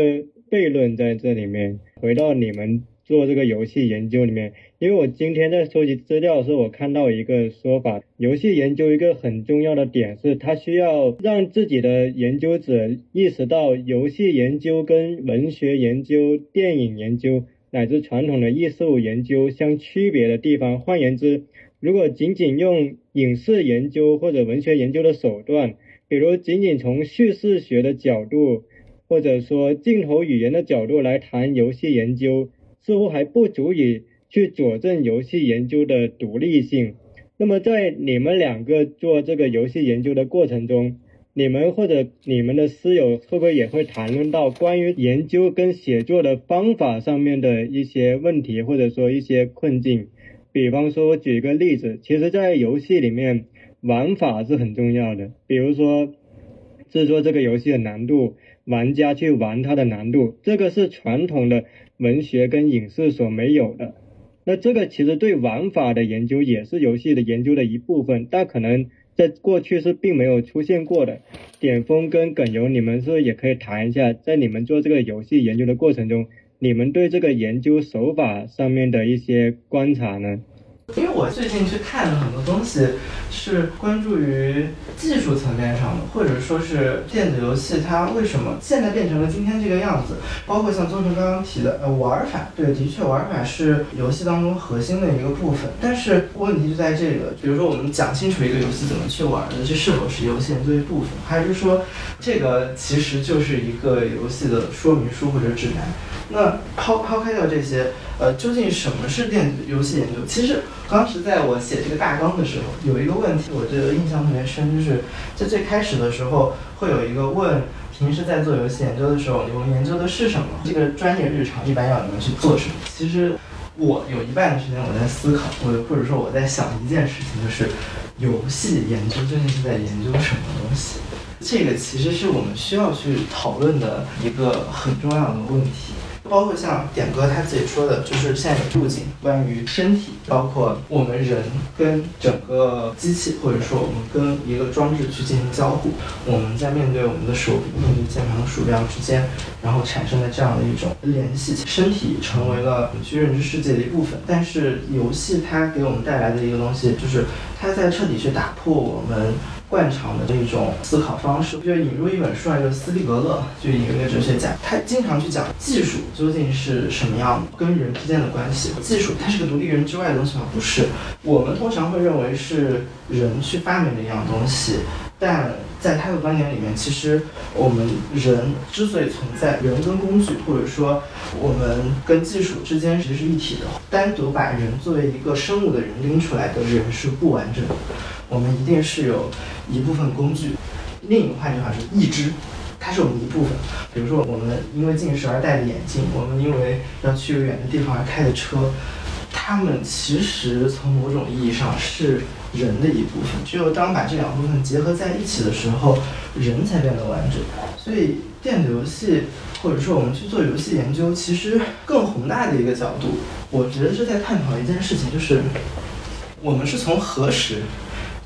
悖论在这里面。回到你们做这个游戏研究里面，因为我今天在收集资料的时候，我看到一个说法，游戏研究一个很重要的点是，它需要让自己的研究者意识到，游戏研究跟文学研究、电影研究乃至传统的艺术研究相区别的地方。换言之，如果仅仅用影视研究或者文学研究的手段，比如仅仅从叙事学的角度，或者说镜头语言的角度来谈游戏研究，似乎还不足以去佐证游戏研究的独立性。那么在你们两个做这个游戏研究的过程中，你们或者你们的师友会不会也会谈论到关于研究跟写作的方法上面的一些问题，或者说一些困境？比方说，我举一个例子，其实，在游戏里面，玩法是很重要的。比如说，制作这个游戏的难度，玩家去玩它的难度，这个是传统的文学跟影视所没有的。那这个其实对玩法的研究也是游戏的研究的一部分，但可能在过去是并没有出现过的。点峰跟耿游，你们是也可以谈一下，在你们做这个游戏研究的过程中。你们对这个研究手法上面的一些观察呢？因为我最近去看的很多东西是关注于技术层面上的，或者说是电子游戏它为什么现在变成了今天这个样子，包括像宗成刚刚提的呃玩法，对，的确玩法是游戏当中核心的一个部分，但是问题就在这个，比如说我们讲清楚一个游戏怎么去玩的，这是否是游戏的一部分，还是说这个其实就是一个游戏的说明书或者指南？那抛抛开掉这些，呃，究竟什么是电子游戏研究？其实当时在我写这个大纲的时候，有一个问题，我觉得印象特别深，就是在最开始的时候，会有一个问：平时在做游戏研究的时候，你们研究的是什么？这个专业日常一般要你们去做什么？其实我有一半的时间我在思考，或者或者说我在想一件事情，就是游戏研究究竟是在研究什么东西？这个其实是我们需要去讨论的一个很重要的问题。包括像点哥他自己说的，就是现在有路径，关于身体，包括我们人跟整个机器，或者说我们跟一个装置去进行交互，我们在面对我们的手柄、面对键盘和、鼠标之间，然后产生了这样的一种联系，身体成为了去认知世界的一部分。但是游戏它给我们带来的一个东西，就是它在彻底去打破我们。惯常的这种思考方式，就引入一本书啊，就斯蒂格勒，就一个哲学家，他经常去讲技术究竟是什么样的，跟人之间的关系。技术它是个独立人之外的东西吗？不是，我们通常会认为是人去发明的一样东西，但在他的观点里面，其实我们人之所以存在，人跟工具，或者说我们跟技术之间其实是一体的。单独把人作为一个生物的人拎出来的人是不完整的。我们一定是有一部分工具，另一个换句话是意志，它是我们一部分。比如说，我们因为近视而戴的眼镜，我们因为要去远的地方而开的车，它们其实从某种意义上是人的一部分。只有当把这两部分结合在一起的时候，人才变得完整。所以，电子游戏或者说我们去做游戏研究，其实更宏大的一个角度，我觉得是在探讨一件事情，就是我们是从何时。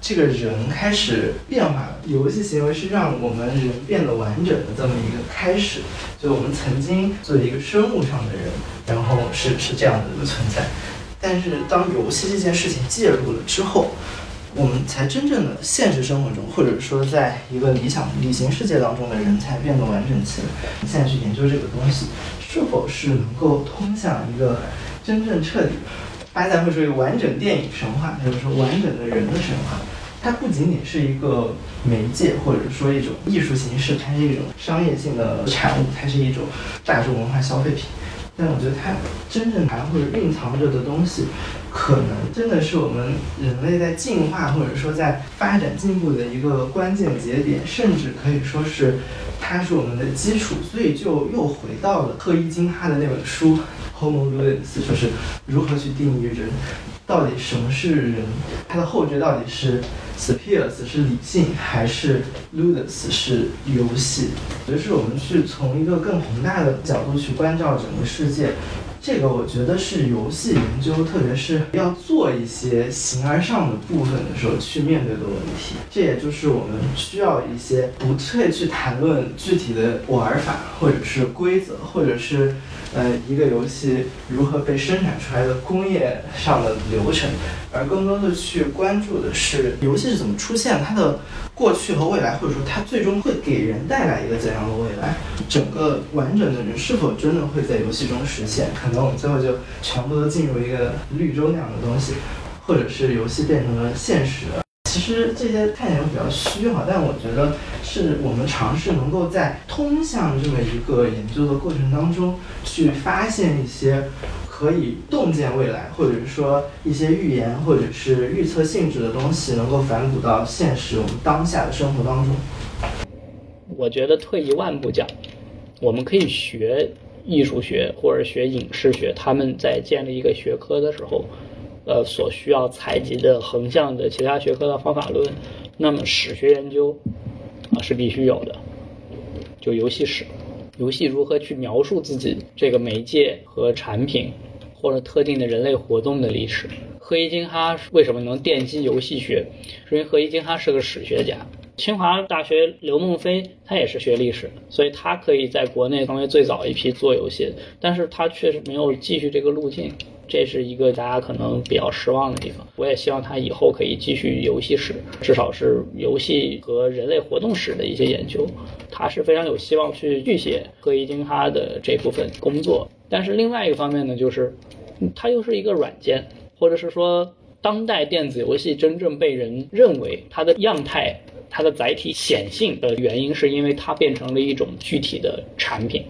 这个人开始变化了，游戏行为是让我们人变得完整的这么一个开始。就我们曾经作为一个生物上的人，然后是是这样的一个存在。但是当游戏这件事情介入了之后，我们才真正的现实生活中，或者说在一个理想理性世界当中的人才变得完整起来。现在去研究这个东西，是否是能够通向一个真正彻底？巴塞会说一个完整电影神话，就是说完整的人的神话。它不仅仅是一个媒介，或者说一种艺术形式，它是一种商业性的产物，它是一种大众文化消费品。但我觉得它真正含或者蕴藏着的东西，可能真的是我们人类在进化或者说在发展进步的一个关键节点，甚至可以说是它是我们的基础。所以就又回到了赫伊金哈的那本书。Homo ludens 就是如何去定义人，到底什么是人？它的后缀到底是 spios 是理性，还是 ludens 是游戏？就是我们去从一个更宏大的角度去关照整个世界。这个我觉得是游戏研究，特别是要做一些形而上的部分的时候去面对的问题。这也就是我们需要一些不会去谈论具体的玩法，或者是规则，或者是。呃，一个游戏如何被生产出来的工业上的流程，而更多的去关注的是游戏是怎么出现，它的过去和未来，或者说它最终会给人带来一个怎样的未来，整个完整的人是否真的会在游戏中实现？可能我们最后就全部都进入一个绿洲那样的东西，或者是游戏变成了现实。其实这些看起来比较虚哈，但我觉得是我们尝试能够在通向这么一个研究的过程当中，去发现一些可以洞见未来，或者是说一些预言或者是预测性质的东西，能够反哺到现实我们当下的生活当中。我觉得退一万步讲，我们可以学艺术学或者学影视学，他们在建立一个学科的时候。呃，所需要采集的横向的其他学科的方法论，那么史学研究啊是必须有的。就游戏史，游戏如何去描述自己这个媒介和产品，或者特定的人类活动的历史。赫伊金哈为什么能奠基游戏学？是因为赫伊金哈是个史学家。清华大学刘梦飞他也是学历史，所以他可以在国内成为最早一批做游戏，但是他确实没有继续这个路径。这是一个大家可能比较失望的地方。我也希望他以后可以继续游戏史，至少是游戏和人类活动史的一些研究，他是非常有希望去续写赫伊金哈的这部分工作。但是另外一个方面呢，就是它又是一个软件，或者是说当代电子游戏真正被人认为它的样态、它的载体显性的原因，是因为它变成了一种具体的产品。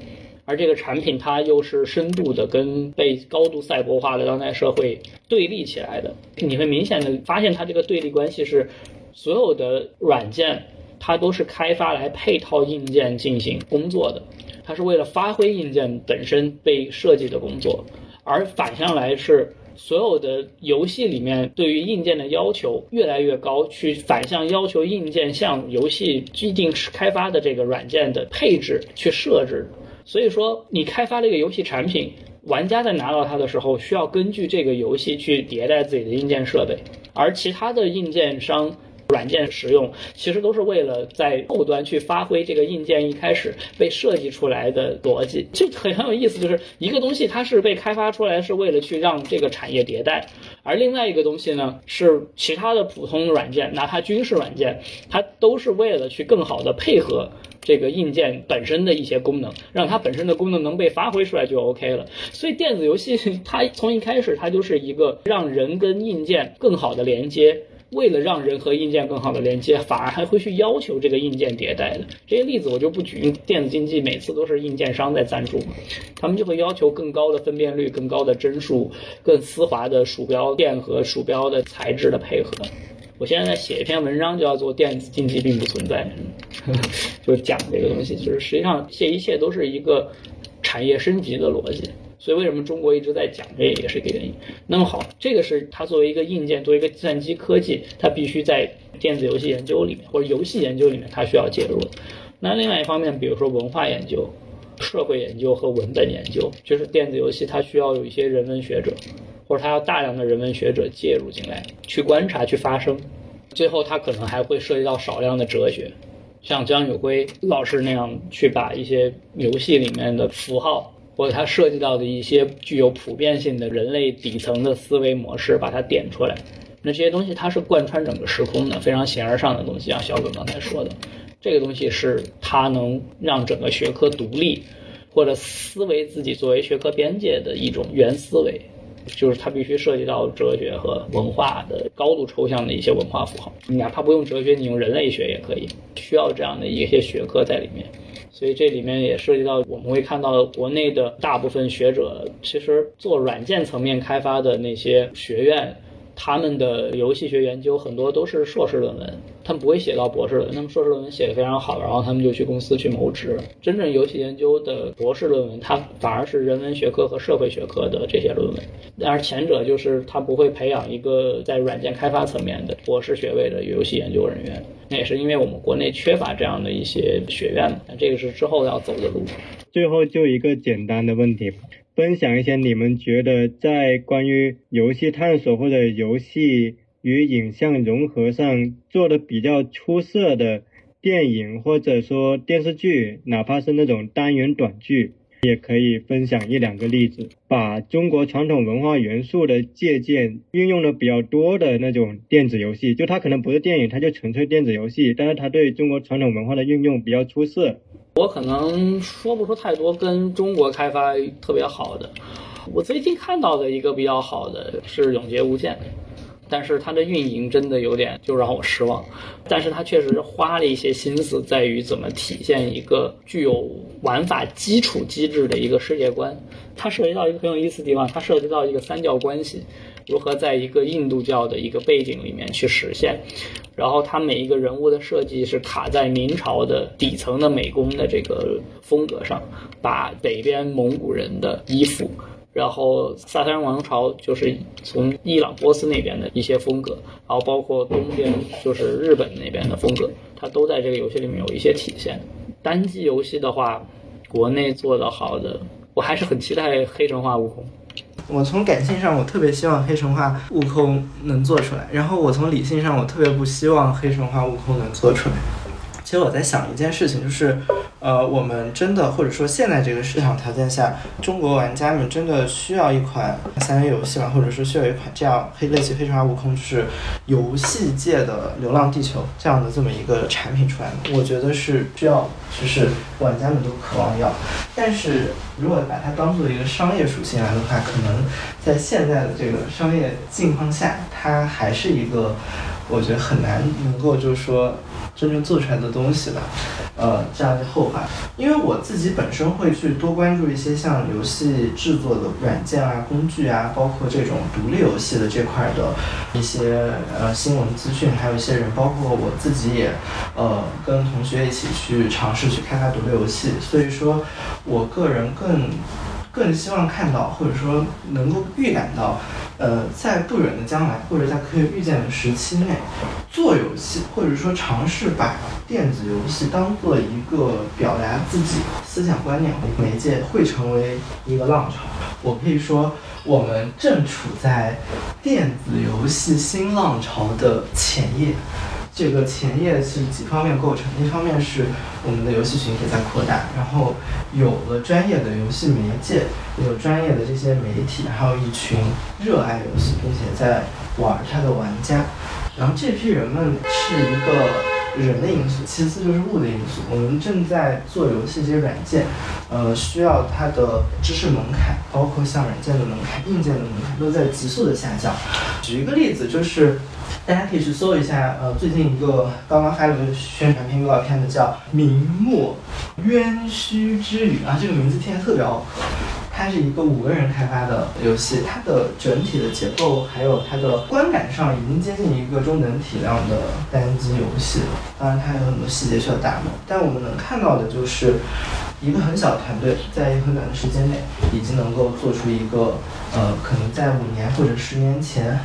而这个产品，它又是深度的跟被高度赛博化的当代社会对立起来的。你会明显的发现，它这个对立关系是，所有的软件它都是开发来配套硬件进行工作的，它是为了发挥硬件本身被设计的工作。而反向来是，所有的游戏里面对于硬件的要求越来越高，去反向要求硬件向游戏既定开发的这个软件的配置去设置。所以说，你开发了一个游戏产品，玩家在拿到它的时候，需要根据这个游戏去迭代自己的硬件设备，而其他的硬件商、软件使用，其实都是为了在后端去发挥这个硬件一开始被设计出来的逻辑。这很很有意思，就是一个东西它是被开发出来是为了去让这个产业迭代，而另外一个东西呢，是其他的普通软件，哪怕军事软件，它都是为了去更好的配合。这个硬件本身的一些功能，让它本身的功能能被发挥出来就 OK 了。所以电子游戏它从一开始它就是一个让人跟硬件更好的连接，为了让人和硬件更好的连接，反而还会去要求这个硬件迭代的。这些例子我就不举，电子竞技每次都是硬件商在赞助，他们就会要求更高的分辨率、更高的帧数、更丝滑的鼠标垫和鼠标的材质的配合。我现在在写一篇文章，叫做“电子竞技并不存在”，就讲这个东西，就是实际上这一切都是一个产业升级的逻辑。所以为什么中国一直在讲，这也是一个原因。那么好，这个是它作为一个硬件，作为一个计算机科技，它必须在电子游戏研究里面或者游戏研究里面，它需要介入。那另外一方面，比如说文化研究、社会研究和文本研究，就是电子游戏它需要有一些人文学者。或者他要大量的人文学者介入进来，去观察、去发声，最后他可能还会涉及到少量的哲学，像江友辉老师那样去把一些游戏里面的符号，或者他涉及到的一些具有普遍性的人类底层的思维模式，把它点出来。那这些东西它是贯穿整个时空的，非常形而上的东西，像小葛刚才说的，这个东西是它能让整个学科独立，或者思维自己作为学科边界的一种原思维。就是它必须涉及到哲学和文化的高度抽象的一些文化符号，你哪怕不用哲学，你用人类学也可以，需要这样的一些学科在里面。所以这里面也涉及到，我们会看到国内的大部分学者，其实做软件层面开发的那些学院。他们的游戏学研究很多都是硕士论文，他们不会写到博士论文。那么硕士论文写的非常好，然后他们就去公司去谋职。真正游戏研究的博士论文，它反而是人文学科和社会学科的这些论文。但是前者就是他不会培养一个在软件开发层面的博士学位的游戏研究人员。那也是因为我们国内缺乏这样的一些学院嘛。那，这个是之后要走的路。最后就一个简单的问题。分享一些你们觉得在关于游戏探索或者游戏与影像融合上做的比较出色的电影或者说电视剧，哪怕是那种单元短剧，也可以分享一两个例子，把中国传统文化元素的借鉴运用的比较多的那种电子游戏，就它可能不是电影，它就纯粹电子游戏，但是它对中国传统文化的运用比较出色。我可能说不出太多跟中国开发特别好的，我最近看到的一个比较好的是《永劫无间》。但是它的运营真的有点就让我失望，但是它确实花了一些心思在于怎么体现一个具有玩法基础机制的一个世界观。它涉及到一个很有意思的地方，它涉及到一个三教关系如何在一个印度教的一个背景里面去实现。然后它每一个人物的设计是卡在明朝的底层的美工的这个风格上，把北边蒙古人的衣服。然后萨珊王朝就是从伊朗、波斯那边的一些风格，然后包括东边就是日本那边的风格，它都在这个游戏里面有一些体现。单机游戏的话，国内做的好的，我还是很期待《黑神话：悟空》。我从感性上，我特别希望《黑神话：悟空》能做出来；然后我从理性上，我特别不希望《黑神话：悟空》能做出来。其实我在想一件事情，就是。呃，我们真的或者说现在这个市场条件下，中国玩家们真的需要一款三 A 游戏吗？或者说需要一款这样黑类似《黑神话：悟空》就是游戏界的《流浪地球》这样的这么一个产品出来吗？我觉得是需要，就是玩家们都渴望要。但是如果把它当做一个商业属性来的话，可能在现在的这个商业境况下，它还是一个我觉得很难能够就是说。真正做出来的东西吧，呃，这样的后话，因为我自己本身会去多关注一些像游戏制作的软件啊、工具啊，包括这种独立游戏的这块的一些呃新闻资讯，还有一些人，包括我自己也呃跟同学一起去尝试去开发独立游戏，所以说我个人更。更希望看到，或者说能够预感到，呃，在不远的将来，或者在可以预见的时期内，做游戏，或者说尝试把电子游戏当做一个表达自己思想观念的媒介，会成为一个浪潮。我可以说，我们正处在电子游戏新浪潮的前夜。这个前夜是几方面构成？一方面是我们的游戏群体在扩大，然后有了专业的游戏媒介，有专业的这些媒体，还有一群热爱游戏并且在玩它的玩家。然后这批人们是一个人的因素，其次就是物的因素。我们正在做游戏这些软件，呃，需要它的知识门槛，包括像软件的门槛、硬件的门槛都在急速的下降。举一个例子就是。大家可以去搜一下，呃，最近一个刚刚发了个宣传片预告片的，叫《明末冤虚之语》啊，这个名字听起来特别拗口。它是一个五个人开发的游戏，它的整体的结构还有它的观感上已经接近一个中等体量的单机游戏了。当然，它有很多细节需要打磨，但我们能看到的就是一个很小的团队在一个很短的时间内，已经能够做出一个，呃，可能在五年或者十年前。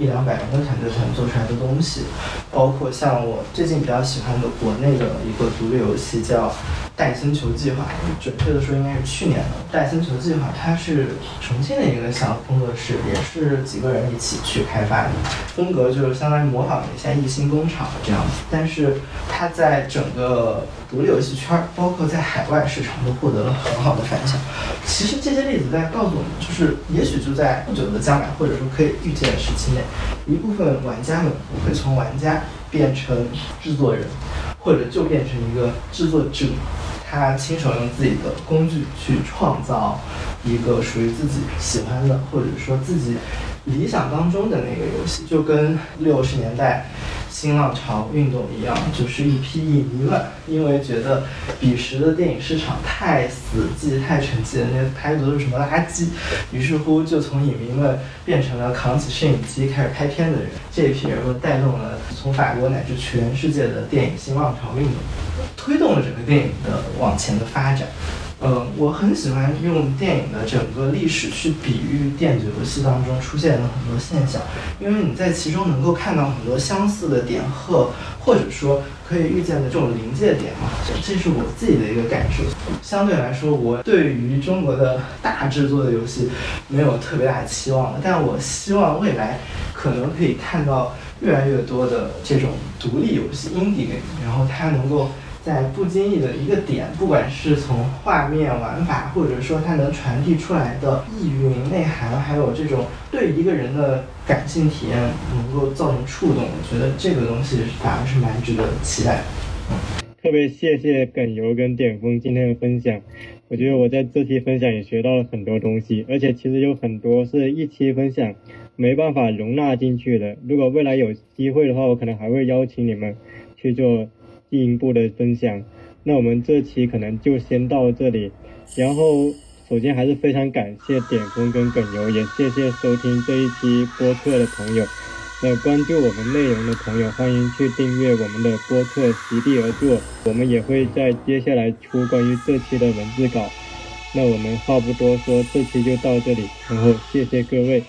一两百人的团队才能做出来的东西，包括像我最近比较喜欢的国内的一个独立游戏叫《戴森球计划》，准确的说应该是去年的《戴森球计划》，它是重庆的一个小工作室，也是几个人一起去开发的，风格就是相当于模仿了一下艺兴工厂这样子，但是它在整个独立游戏圈，包括在海外市场都获得了很好的反响。其实这些例子在告诉我们，就是也许就在不久的将来，或者说可以预见的时期内。一部分玩家们会从玩家变成制作人，或者就变成一个制作者，他亲手用自己的工具去创造一个属于自己喜欢的，或者说自己理想当中的那个游戏，就跟六十年代。新浪潮运动一样，就是一批影迷们，因为觉得彼时的电影市场太死寂、太沉寂了，那拍的都是什么垃圾，于是乎就从影迷们变成了扛起摄影机开始拍片的人。这一批人们带动了从法国乃至全世界的电影新浪潮运动，推动了整个电影的往前的发展。嗯，我很喜欢用电影的整个历史去比喻电子游戏当中出现的很多现象，因为你在其中能够看到很多相似的点和或者说可以预见的这种临界点嘛，这是我自己的一个感受。相对来说，我对于中国的大制作的游戏没有特别大的期望了，但我希望未来可能可以看到越来越多的这种独立游戏 indie game，然后它能够。在不经意的一个点，不管是从画面玩法，或者说它能传递出来的意蕴内涵，还有这种对一个人的感性体验能够造成触动，我觉得这个东西反而是蛮值得期待的。特别谢谢耿游跟点峰今天的分享，我觉得我在这期分享也学到了很多东西，而且其实有很多是一期分享没办法容纳进去的。如果未来有机会的话，我可能还会邀请你们去做进一步的分享。那我们这期可能就先到这里，然后首先还是非常感谢点风跟耿游，也谢谢收听这一期播客的朋友。那关注我们内容的朋友，欢迎去订阅我们的播客《席地而坐》，我们也会在接下来出关于这期的文字稿。那我们话不多说，这期就到这里，然后谢谢各位。